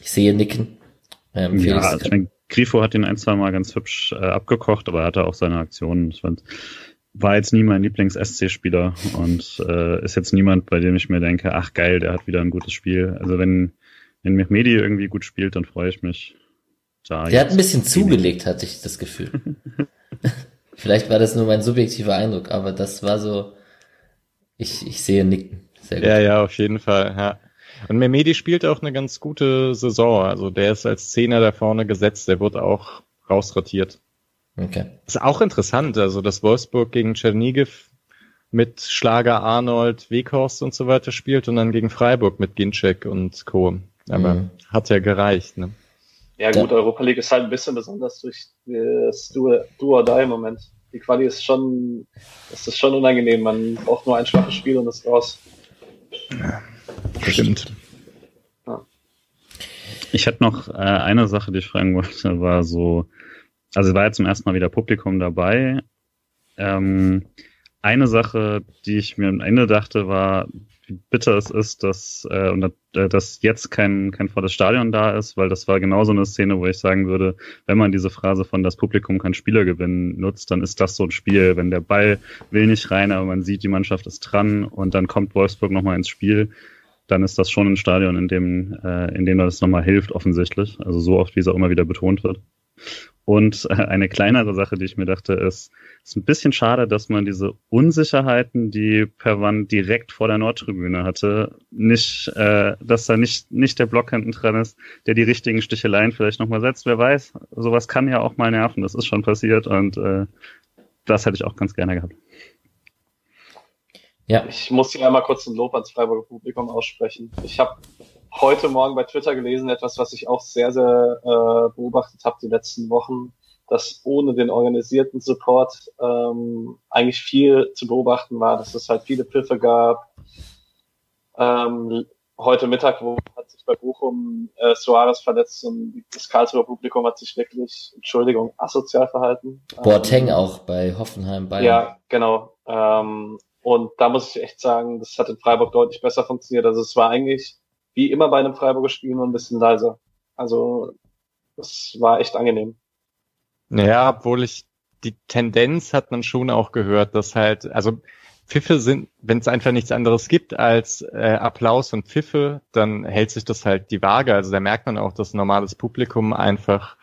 Ich sehe Nicken. Ähm, Felix ja, ich mein, Grifo hat ihn ein, zwei Mal ganz hübsch äh, abgekocht, aber er hatte auch seine Aktionen. Ich fand, war jetzt nie mein Lieblings-SC-Spieler und äh, ist jetzt niemand, bei dem ich mir denke, ach geil, der hat wieder ein gutes Spiel. Also wenn wenn Mehmedi irgendwie gut spielt, dann freue ich mich. Da Der hat ein bisschen zugelegt, hatte ich das Gefühl. Vielleicht war das nur mein subjektiver Eindruck, aber das war so, ich, ich sehe Nicken. Sehr gut. Ja, ja, auf jeden Fall, ja. Und Mehmedi spielt auch eine ganz gute Saison. Also der ist als Zehner da vorne gesetzt, der wird auch rausrotiert. Okay. Ist auch interessant, also dass Wolfsburg gegen Czernigiv mit Schlager Arnold, Weghorst und so weiter spielt und dann gegen Freiburg mit Ginczek und Co. Aber mhm. hat ja gereicht, ne? Ja gut, ja. Europa League ist halt ein bisschen besonders durch das Do, Do or Die im Moment. Die Quali ist schon, das ist schon unangenehm. Man braucht nur ein schwaches Spiel und ist raus. Ja, stimmt. Ja. Ich hätte noch äh, eine Sache, die ich fragen wollte, war so, also war ja zum ersten Mal wieder Publikum dabei. Ähm, eine Sache, die ich mir am Ende dachte, war, wie bitter es ist, dass, äh, und, äh, dass jetzt kein, kein volles Stadion da ist, weil das war genau so eine Szene, wo ich sagen würde, wenn man diese Phrase von das Publikum kann Spieler gewinnen nutzt, dann ist das so ein Spiel, wenn der Ball will nicht rein, aber man sieht, die Mannschaft ist dran und dann kommt Wolfsburg nochmal ins Spiel, dann ist das schon ein Stadion, in dem, äh, in dem das nochmal hilft, offensichtlich. Also so oft, wie es auch immer wieder betont wird. Und äh, eine kleinere Sache, die ich mir dachte, ist, es ist ein bisschen schade, dass man diese Unsicherheiten, die Perwan direkt vor der Nordtribüne hatte, nicht, äh, dass da nicht, nicht der Block hinten dran ist, der die richtigen Sticheleien vielleicht nochmal setzt. Wer weiß, sowas kann ja auch mal nerven, das ist schon passiert und äh, das hätte ich auch ganz gerne gehabt. Ja. Ich muss hier einmal kurz ein Lob ans Freiburger Publikum aussprechen. Ich habe heute Morgen bei Twitter gelesen, etwas, was ich auch sehr, sehr äh, beobachtet habe die letzten Wochen, dass ohne den organisierten Support ähm, eigentlich viel zu beobachten war, dass es halt viele Pfiffe gab. Ähm, heute Mittag wo hat sich bei Bochum äh, Suarez verletzt und das Karlsruher Publikum hat sich wirklich, Entschuldigung, asozial verhalten. Boateng ähm, auch bei Hoffenheim Bayern. Ja, genau. Ähm, und da muss ich echt sagen, das hat in Freiburg deutlich besser funktioniert. Also es war eigentlich wie immer bei einem Freiburger Spiel nur ein bisschen leiser. Also das war echt angenehm. Naja, obwohl ich die Tendenz hat man schon auch gehört, dass halt, also Pfiffe sind, wenn es einfach nichts anderes gibt als äh, Applaus und Pfiffe, dann hält sich das halt die Waage. Also da merkt man auch, dass normales Publikum einfach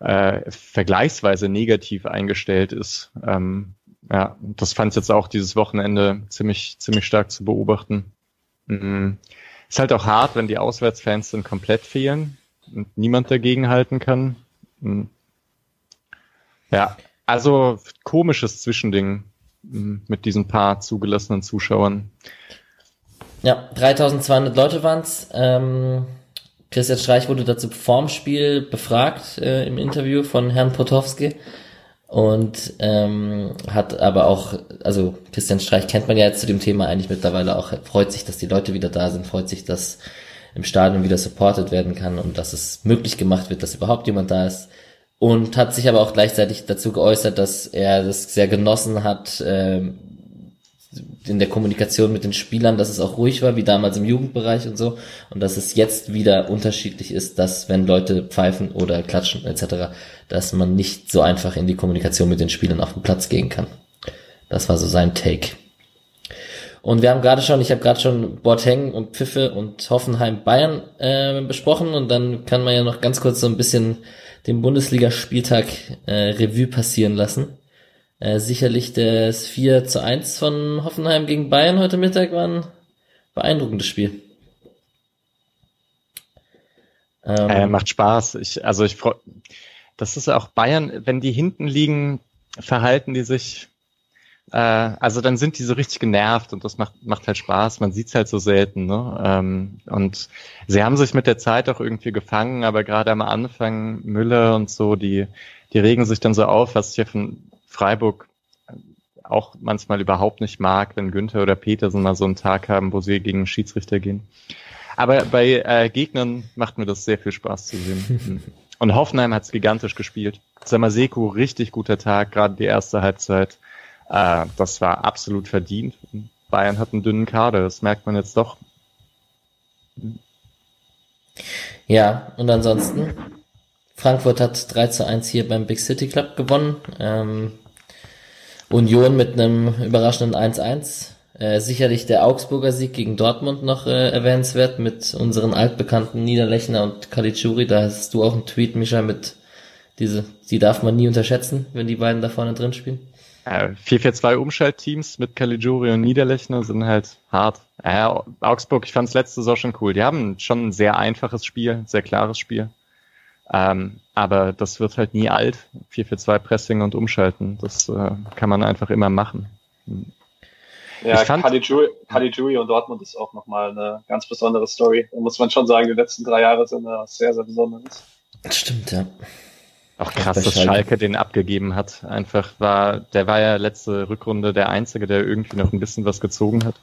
äh, vergleichsweise negativ eingestellt ist. Ähm, ja, das fand ich jetzt auch dieses Wochenende ziemlich, ziemlich stark zu beobachten. Mhm. Ist halt auch hart, wenn die Auswärtsfans dann komplett fehlen und niemand dagegen halten kann. Mhm. Ja, also komisches Zwischending mhm, mit diesen paar zugelassenen Zuschauern. Ja, 3200 Leute waren's. Ähm, Christian Streich wurde dazu vorm Spiel befragt äh, im Interview von Herrn Potowski. Und ähm, hat aber auch, also Christian Streich kennt man ja jetzt zu dem Thema eigentlich mittlerweile auch, freut sich, dass die Leute wieder da sind, freut sich, dass im Stadion wieder supported werden kann und dass es möglich gemacht wird, dass überhaupt jemand da ist. Und hat sich aber auch gleichzeitig dazu geäußert, dass er das sehr genossen hat, äh, in der Kommunikation mit den Spielern, dass es auch ruhig war, wie damals im Jugendbereich und so. Und dass es jetzt wieder unterschiedlich ist, dass wenn Leute pfeifen oder klatschen etc., dass man nicht so einfach in die Kommunikation mit den Spielern auf den Platz gehen kann. Das war so sein Take. Und wir haben gerade schon, ich habe gerade schon Boateng und Pfiffe und Hoffenheim Bayern äh, besprochen und dann kann man ja noch ganz kurz so ein bisschen den Bundesligaspieltag äh, Revue passieren lassen. Äh, sicherlich das 4 zu 1 von Hoffenheim gegen Bayern heute Mittag war ein beeindruckendes Spiel. Ähm, äh, macht Spaß. Ich, also ich freue, das ist auch Bayern, wenn die hinten liegen, verhalten die sich, äh, also dann sind die so richtig genervt und das macht, macht halt Spaß. Man sieht's halt so selten, ne? Ähm, und sie haben sich mit der Zeit auch irgendwie gefangen, aber gerade am Anfang Müller und so, die, die regen sich dann so auf, was ich ja von Freiburg auch manchmal überhaupt nicht mag, wenn Günther oder Petersen mal so einen Tag haben, wo sie gegen Schiedsrichter gehen. Aber bei äh, Gegnern macht mir das sehr viel Spaß zu sehen. Und Hoffenheim hat es gigantisch gespielt. Samaseku, richtig guter Tag, gerade die erste Halbzeit. Äh, das war absolut verdient. Bayern hat einen dünnen Kader, das merkt man jetzt doch. Ja, und ansonsten, Frankfurt hat 3 zu 1 hier beim Big City Club gewonnen. Ähm, Union mit einem überraschenden 1-1. Äh, sicherlich der Augsburger Sieg gegen Dortmund noch äh, erwähnenswert mit unseren altbekannten Niederlechner und Kalitschuri. Da hast du auch einen Tweet, Micha, mit diese, die darf man nie unterschätzen, wenn die beiden da vorne drin spielen. Äh, 4-4-2 Umschaltteams mit Caligiuri und Niederlechner sind halt hart. Äh, Augsburg, ich fand's letzte Saison schon cool. Die haben schon ein sehr einfaches Spiel, sehr klares Spiel. Ähm, aber das wird halt nie alt. 4-4-2 Pressing und Umschalten. Das äh, kann man einfach immer machen. Ja, Caligiuri und Dortmund ist auch nochmal eine ganz besondere Story. Da muss man schon sagen, die letzten drei Jahre sind äh, sehr, sehr besonders. Stimmt, ja. Auch krass, dass Schalke. Schalke den abgegeben hat. Einfach war, der war ja letzte Rückrunde der Einzige, der irgendwie noch ein bisschen was gezogen hat.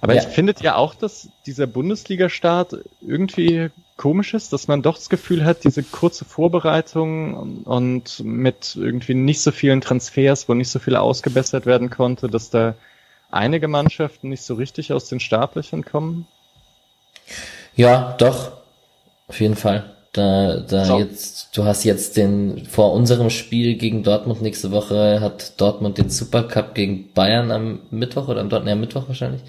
Aber ja. ich finde ja auch, dass dieser Bundesliga-Start irgendwie komisch ist, dass man doch das Gefühl hat, diese kurze Vorbereitung und mit irgendwie nicht so vielen Transfers, wo nicht so viel ausgebessert werden konnte, dass da einige Mannschaften nicht so richtig aus den Startlöchern kommen? Ja, doch. Auf jeden Fall. Da, da so. jetzt, du hast jetzt den, vor unserem Spiel gegen Dortmund nächste Woche hat Dortmund den Supercup gegen Bayern am Mittwoch oder am Dortmund, ja, Mittwoch wahrscheinlich.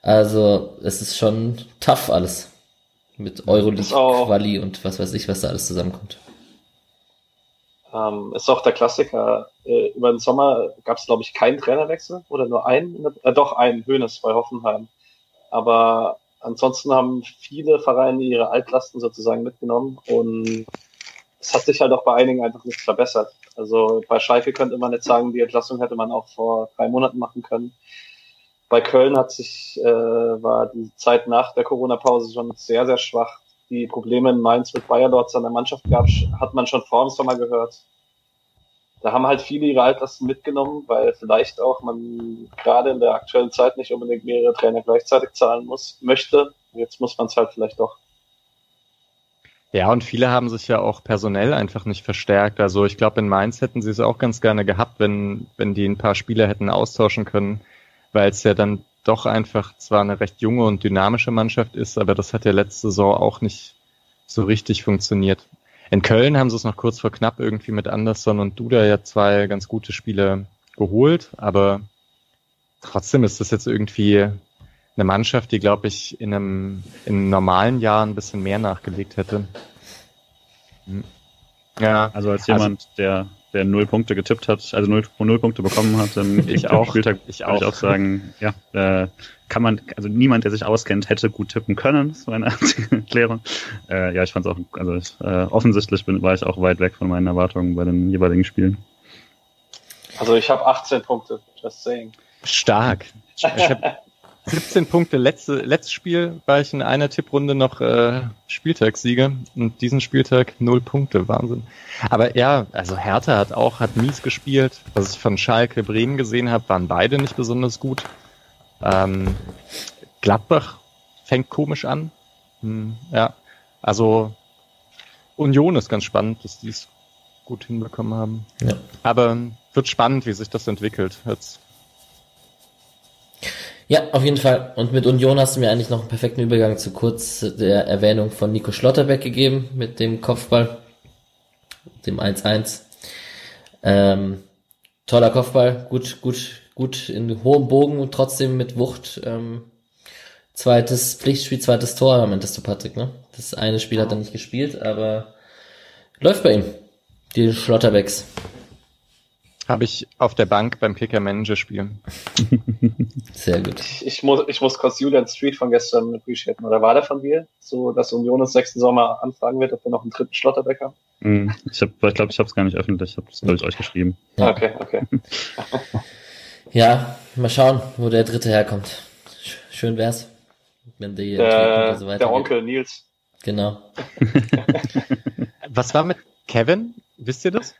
Also es ist schon tough alles. Mit Euroleague, Quali und was weiß ich, was da alles zusammenkommt. Ähm, ist auch der Klassiker. Äh, über den Sommer gab es, glaube ich, keinen Trainerwechsel oder nur einen, äh, doch einen, Hönes bei Hoffenheim. Aber ansonsten haben viele Vereine ihre Altlasten sozusagen mitgenommen und es hat sich halt auch bei einigen einfach nicht verbessert. Also bei Schalke könnte man jetzt sagen, die Entlassung hätte man auch vor drei Monaten machen können bei Köln hat sich, äh, war die Zeit nach der Corona-Pause schon sehr, sehr schwach. Die Probleme in Mainz mit Bayer dort an der Mannschaft gab, hat man schon vor dem Sommer gehört. Da haben halt viele ihre Altlasten mitgenommen, weil vielleicht auch man gerade in der aktuellen Zeit nicht unbedingt mehrere Trainer gleichzeitig zahlen muss, möchte. Jetzt muss man es halt vielleicht doch. Ja, und viele haben sich ja auch personell einfach nicht verstärkt. Also ich glaube, in Mainz hätten sie es auch ganz gerne gehabt, wenn, wenn die ein paar Spieler hätten austauschen können weil es ja dann doch einfach zwar eine recht junge und dynamische Mannschaft ist, aber das hat ja letzte Saison auch nicht so richtig funktioniert. In Köln haben sie es noch kurz vor knapp irgendwie mit Anderson und Duda ja zwei ganz gute Spiele geholt, aber trotzdem ist das jetzt irgendwie eine Mannschaft, die, glaube ich, in einem in normalen Jahren ein bisschen mehr nachgelegt hätte. Hm. Ja, also als jemand, also, der der null Punkte getippt hat, also null, null Punkte bekommen hat, ähm, ich auch, Spieltag, ich auch. ich auch sagen, ja, äh, kann man, also niemand, der sich auskennt, hätte gut tippen können, das war eine einzige Erklärung. Äh, ja, ich fand es auch, also ich, äh, offensichtlich bin, war ich auch weit weg von meinen Erwartungen bei den jeweiligen Spielen. Also ich habe 18 Punkte, just saying. Stark. Ich habe 17 Punkte letzte, letztes Spiel war ich in einer Tipprunde noch äh, Spieltagssieger und diesen Spieltag null Punkte, Wahnsinn. Aber ja, also Hertha hat auch, hat mies gespielt. Was ich von Schalke Bremen gesehen habe, waren beide nicht besonders gut. Ähm, Gladbach fängt komisch an. Hm, ja, also Union ist ganz spannend, dass die es gut hinbekommen haben. Ja. Aber wird spannend, wie sich das entwickelt. Jetzt ja, auf jeden Fall. Und mit Union hast du mir eigentlich noch einen perfekten Übergang zu kurz der Erwähnung von Nico Schlotterbeck gegeben mit dem Kopfball, dem 1-1. Ähm, toller Kopfball, gut, gut, gut in hohem Bogen und trotzdem mit Wucht. Ähm, zweites Pflichtspiel, zweites Tor, meintest du, Patrick, ne? Das eine Spiel hat er nicht gespielt, aber läuft bei ihm. Die Schlotterbecks. Habe ich auf der Bank beim Kicker-Manager-Spiel. Sehr gut. Ich, ich, muss, ich muss kurz Julian Street von gestern appreciaten. Oder war der von dir? So, dass Union uns sechsten Sommer anfragen wird, ob wir noch einen dritten Schlotterbeck haben? Mm, ich glaube, ich, glaub, ich habe es gar nicht öffentlich. Ich habe es, glaube ich, euch geschrieben. Ja. Okay, okay. ja, mal schauen, wo der dritte herkommt. Schön wär's, wenn die der, so der Onkel Nils. Genau. Was war mit Kevin? Wisst ihr das?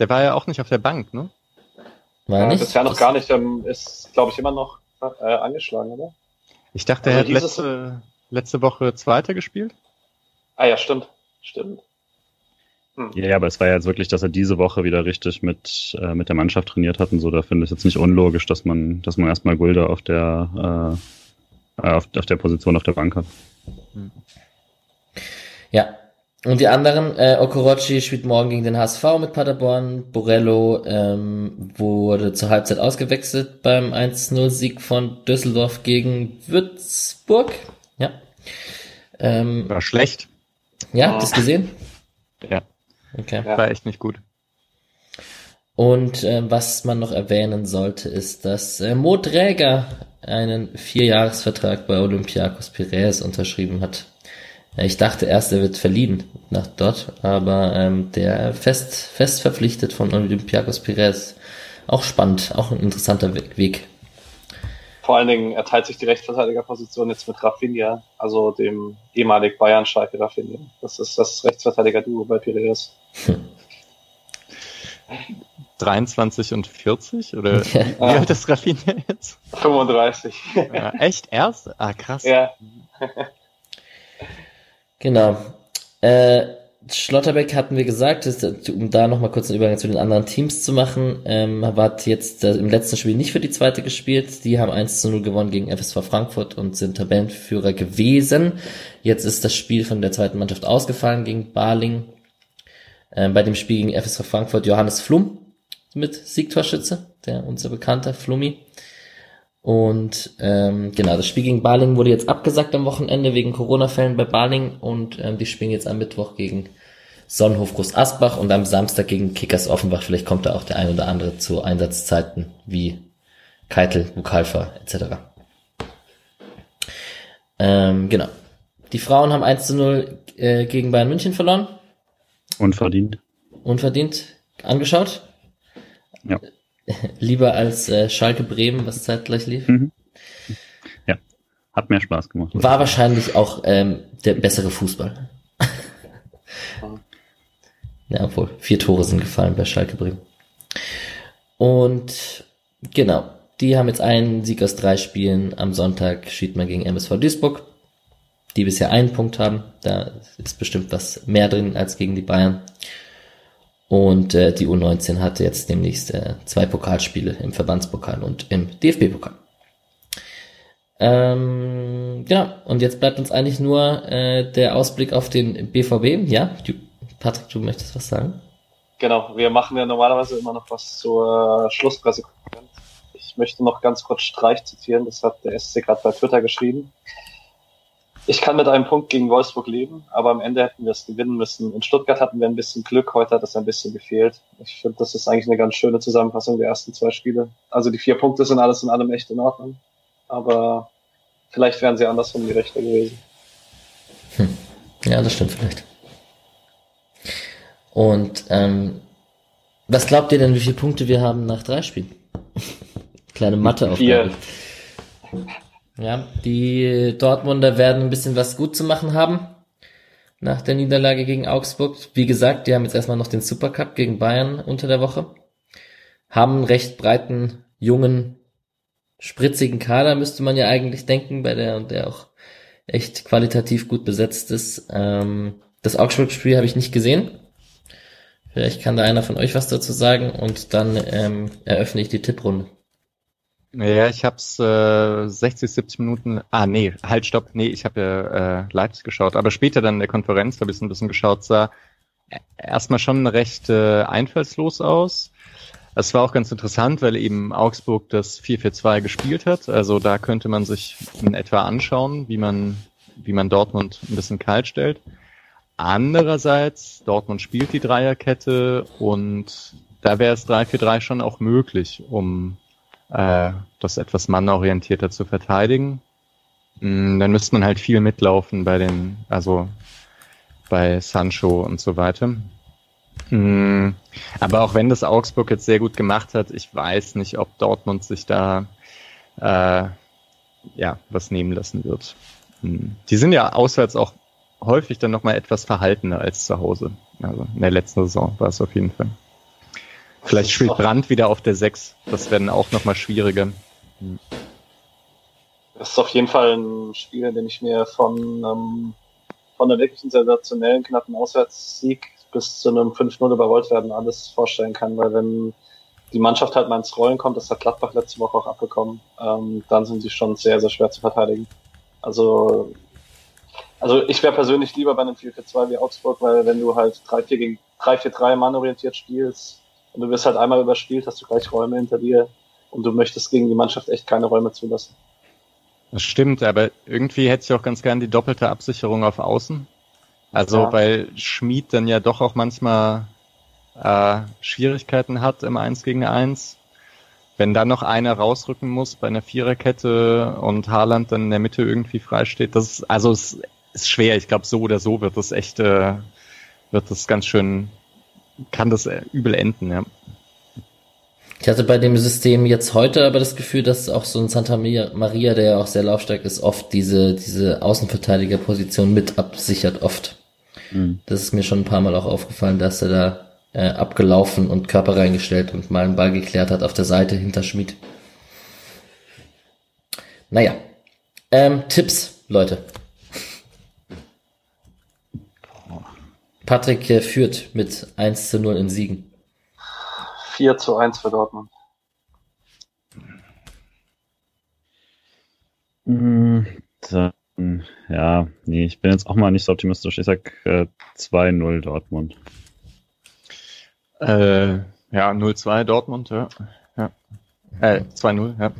Der war ja auch nicht auf der Bank, ne? War nicht? Bisher noch gar nicht. Ähm, ist, glaube ich, immer noch äh, angeschlagen, oder? Ich dachte, also er hat letzte, letzte Woche Zweiter gespielt. Ah ja, stimmt. Stimmt. Hm. Ja, aber es war ja jetzt wirklich, dass er diese Woche wieder richtig mit, äh, mit der Mannschaft trainiert hat und so. Da finde ich es jetzt nicht unlogisch, dass man, dass man erstmal Gulde auf der, äh, auf, auf der Position auf der Bank hat. Hm. Ja, und die anderen, äh, Okorochi spielt morgen gegen den HSV mit Paderborn. Borello ähm, wurde zur Halbzeit ausgewechselt beim 1-0-Sieg von Düsseldorf gegen Würzburg. Ja. Ähm, War schlecht. Ja, oh. das gesehen? Ja. Okay. Ja. War echt nicht gut. Und äh, was man noch erwähnen sollte, ist, dass äh, Mo Träger einen Vierjahresvertrag bei Olympiakos Piraeus unterschrieben hat. Ich dachte erst, er wird verliehen nach dort, aber ähm, der fest, fest verpflichtet von Olympiakos Pires. Auch spannend, auch ein interessanter Weg. Vor allen Dingen, er teilt sich die Rechtsverteidigerposition jetzt mit Rafinha, also dem ehemalig Bayern-Schalke Rafinha. Das ist das Rechtsverteidiger-Duo bei Piraeus. Hm. 23 und 40? Oder ja. wie alt ist Rafinha jetzt? 35. Ja, echt? Erst? Ah, krass. Ja. Genau. Äh, Schlotterbeck hatten wir gesagt, ist, um da nochmal kurz einen Übergang zu den anderen Teams zu machen, ähm, hat jetzt äh, im letzten Spiel nicht für die zweite gespielt. Die haben 1 zu 0 gewonnen gegen FSV Frankfurt und sind Tabellenführer gewesen. Jetzt ist das Spiel von der zweiten Mannschaft ausgefallen gegen Barling. Ähm, bei dem Spiel gegen FSV Frankfurt Johannes Flum mit Siegtorschütze, der unser bekannter Flummi. Und ähm, genau, das Spiel gegen Baling wurde jetzt abgesagt am Wochenende wegen Corona-Fällen bei Baling und ähm, die spielen jetzt am Mittwoch gegen Sonnenhof Groß Asbach und am Samstag gegen Kickers Offenbach. Vielleicht kommt da auch der ein oder andere zu Einsatzzeiten wie Keitel, Bukalfa etc. Ähm, genau. Die Frauen haben 1 zu 0 äh, gegen Bayern München verloren. Unverdient. Unverdient. Angeschaut? Ja. Lieber als äh, Schalke Bremen, was zeitgleich lief. Mhm. Ja, hat mehr Spaß gemacht. War wahrscheinlich auch ähm, der bessere Fußball. ja, obwohl, vier Tore sind gefallen bei Schalke Bremen. Und genau, die haben jetzt einen Sieg aus drei Spielen. Am Sonntag schied man gegen MSV Duisburg, die bisher einen Punkt haben. Da ist bestimmt was mehr drin als gegen die Bayern. Und äh, die U19 hatte jetzt demnächst äh, zwei Pokalspiele im Verbandspokal und im DFB-Pokal. Ähm, genau, und jetzt bleibt uns eigentlich nur äh, der Ausblick auf den BVB. Ja, du, Patrick, du möchtest was sagen? Genau, wir machen ja normalerweise immer noch was zur Schlusspressekonferenz. Ich möchte noch ganz kurz Streich zitieren, das hat der SC gerade bei Twitter geschrieben. Ich kann mit einem Punkt gegen Wolfsburg leben, aber am Ende hätten wir es gewinnen müssen. In Stuttgart hatten wir ein bisschen Glück, heute hat es ein bisschen gefehlt. Ich finde, das ist eigentlich eine ganz schöne Zusammenfassung der ersten zwei Spiele. Also die vier Punkte sind alles in allem echt in Ordnung, aber vielleicht wären sie andersrum die Rechte gewesen. Hm. Ja, das stimmt vielleicht. Und ähm, was glaubt ihr denn, wie viele Punkte wir haben nach drei Spielen? Kleine Mathe Vier. Ja, die Dortmunder werden ein bisschen was gut zu machen haben nach der Niederlage gegen Augsburg. Wie gesagt, die haben jetzt erstmal noch den Supercup gegen Bayern unter der Woche. Haben einen recht breiten, jungen, spritzigen Kader, müsste man ja eigentlich denken, bei der, der auch echt qualitativ gut besetzt ist. Ähm, das Augsburg-Spiel habe ich nicht gesehen. Vielleicht kann da einer von euch was dazu sagen und dann ähm, eröffne ich die Tipprunde. Ja, ich hab's äh, 60, 70 Minuten. Ah, nee, halt, stopp. Nee, ich habe ja äh, Leipzig geschaut. Aber später dann in der Konferenz habe ich ein bisschen geschaut, sah erstmal schon recht äh, einfallslos aus. Es war auch ganz interessant, weil eben Augsburg das 4-4-2 gespielt hat. Also da könnte man sich in etwa anschauen, wie man, wie man Dortmund ein bisschen kalt stellt. Andererseits, Dortmund spielt die Dreierkette und da wäre es 3-4-3 schon auch möglich, um äh, das etwas mannorientierter zu verteidigen. Mm, dann müsste man halt viel mitlaufen bei den, also bei Sancho und so weiter. Mm, aber auch wenn das Augsburg jetzt sehr gut gemacht hat, ich weiß nicht, ob Dortmund sich da äh, ja was nehmen lassen wird. Mm, die sind ja auswärts auch häufig dann nochmal etwas verhaltener als zu Hause. Also in der letzten Saison war es auf jeden Fall. Vielleicht spielt Brand wieder auf der 6. Das werden auch nochmal schwieriger. Das ist auf jeden Fall ein Spiel, den ich mir von, ähm, von einer wirklichen sensationellen, knappen Auswärtssieg bis zu einem 5-0 überrollt werden alles vorstellen kann, weil wenn die Mannschaft halt mal ins Rollen kommt, das hat Gladbach letzte Woche auch abbekommen, ähm, dann sind sie schon sehr, sehr schwer zu verteidigen. Also, also ich wäre persönlich lieber bei einem 4-4-2 wie Augsburg, weil wenn du halt 3-4 gegen 3-4-3 mannorientiert spielst, und du wirst halt einmal überspielt, hast du gleich Räume hinter dir und du möchtest gegen die Mannschaft echt keine Räume zulassen. Das stimmt, aber irgendwie hätte ich auch ganz gern die doppelte Absicherung auf Außen. Also ja. weil Schmied dann ja doch auch manchmal äh, Schwierigkeiten hat im 1 gegen 1. Wenn dann noch einer rausrücken muss bei einer Viererkette und Haaland dann in der Mitte irgendwie frei steht, das ist, also es ist schwer. Ich glaube, so oder so wird das echt, äh, wird das ganz schön kann das äh, übel enden, ja. Ich hatte bei dem System jetzt heute aber das Gefühl, dass auch so ein Santa Maria, der ja auch sehr laufstark ist, oft diese, diese Außenverteidigerposition mit absichert, oft. Mhm. Das ist mir schon ein paar Mal auch aufgefallen, dass er da äh, abgelaufen und Körper reingestellt und mal einen Ball geklärt hat auf der Seite hinter Schmied. Naja. Ähm, Tipps, Leute. Patrick äh, führt mit 1 zu 0 in Siegen. 4 zu 1 für Dortmund. Hm, dann, ja, nee, ich bin jetzt auch mal nicht so optimistisch. Ich sag äh, 2-0 Dortmund. Äh, ja, 0-2 Dortmund, ja. ja. Äh, 2-0, ja.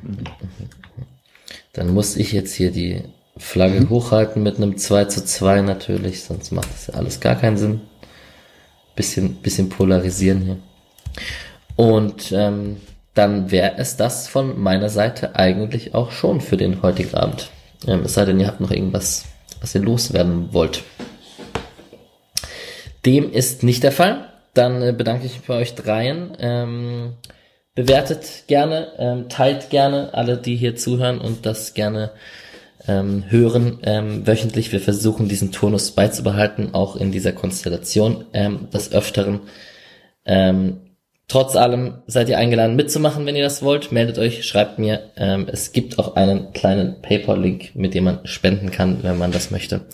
Dann muss ich jetzt hier die Flagge mhm. hochhalten mit einem 2 zu 2 natürlich, sonst macht das ja alles gar keinen Sinn. Bisschen, bisschen polarisieren hier. Und ähm, dann wäre es das von meiner Seite eigentlich auch schon für den heutigen Abend. Ähm, es sei denn, ihr habt noch irgendwas, was ihr loswerden wollt. Dem ist nicht der Fall. Dann äh, bedanke ich mich bei euch dreien. Ähm, bewertet gerne, ähm, teilt gerne alle, die hier zuhören und das gerne ähm, hören ähm, wöchentlich. Wir versuchen diesen Turnus beizubehalten, auch in dieser Konstellation ähm, des Öfteren. Ähm, trotz allem seid ihr eingeladen mitzumachen, wenn ihr das wollt. Meldet euch, schreibt mir. Ähm, es gibt auch einen kleinen PayPal-Link, mit dem man spenden kann, wenn man das möchte.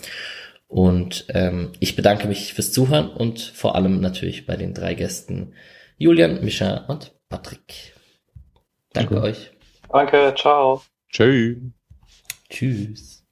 Und ähm, ich bedanke mich fürs Zuhören und vor allem natürlich bei den drei Gästen Julian, Mischa und Patrick. Danke, Danke. euch. Danke, ciao. Tschüss. Tschüss.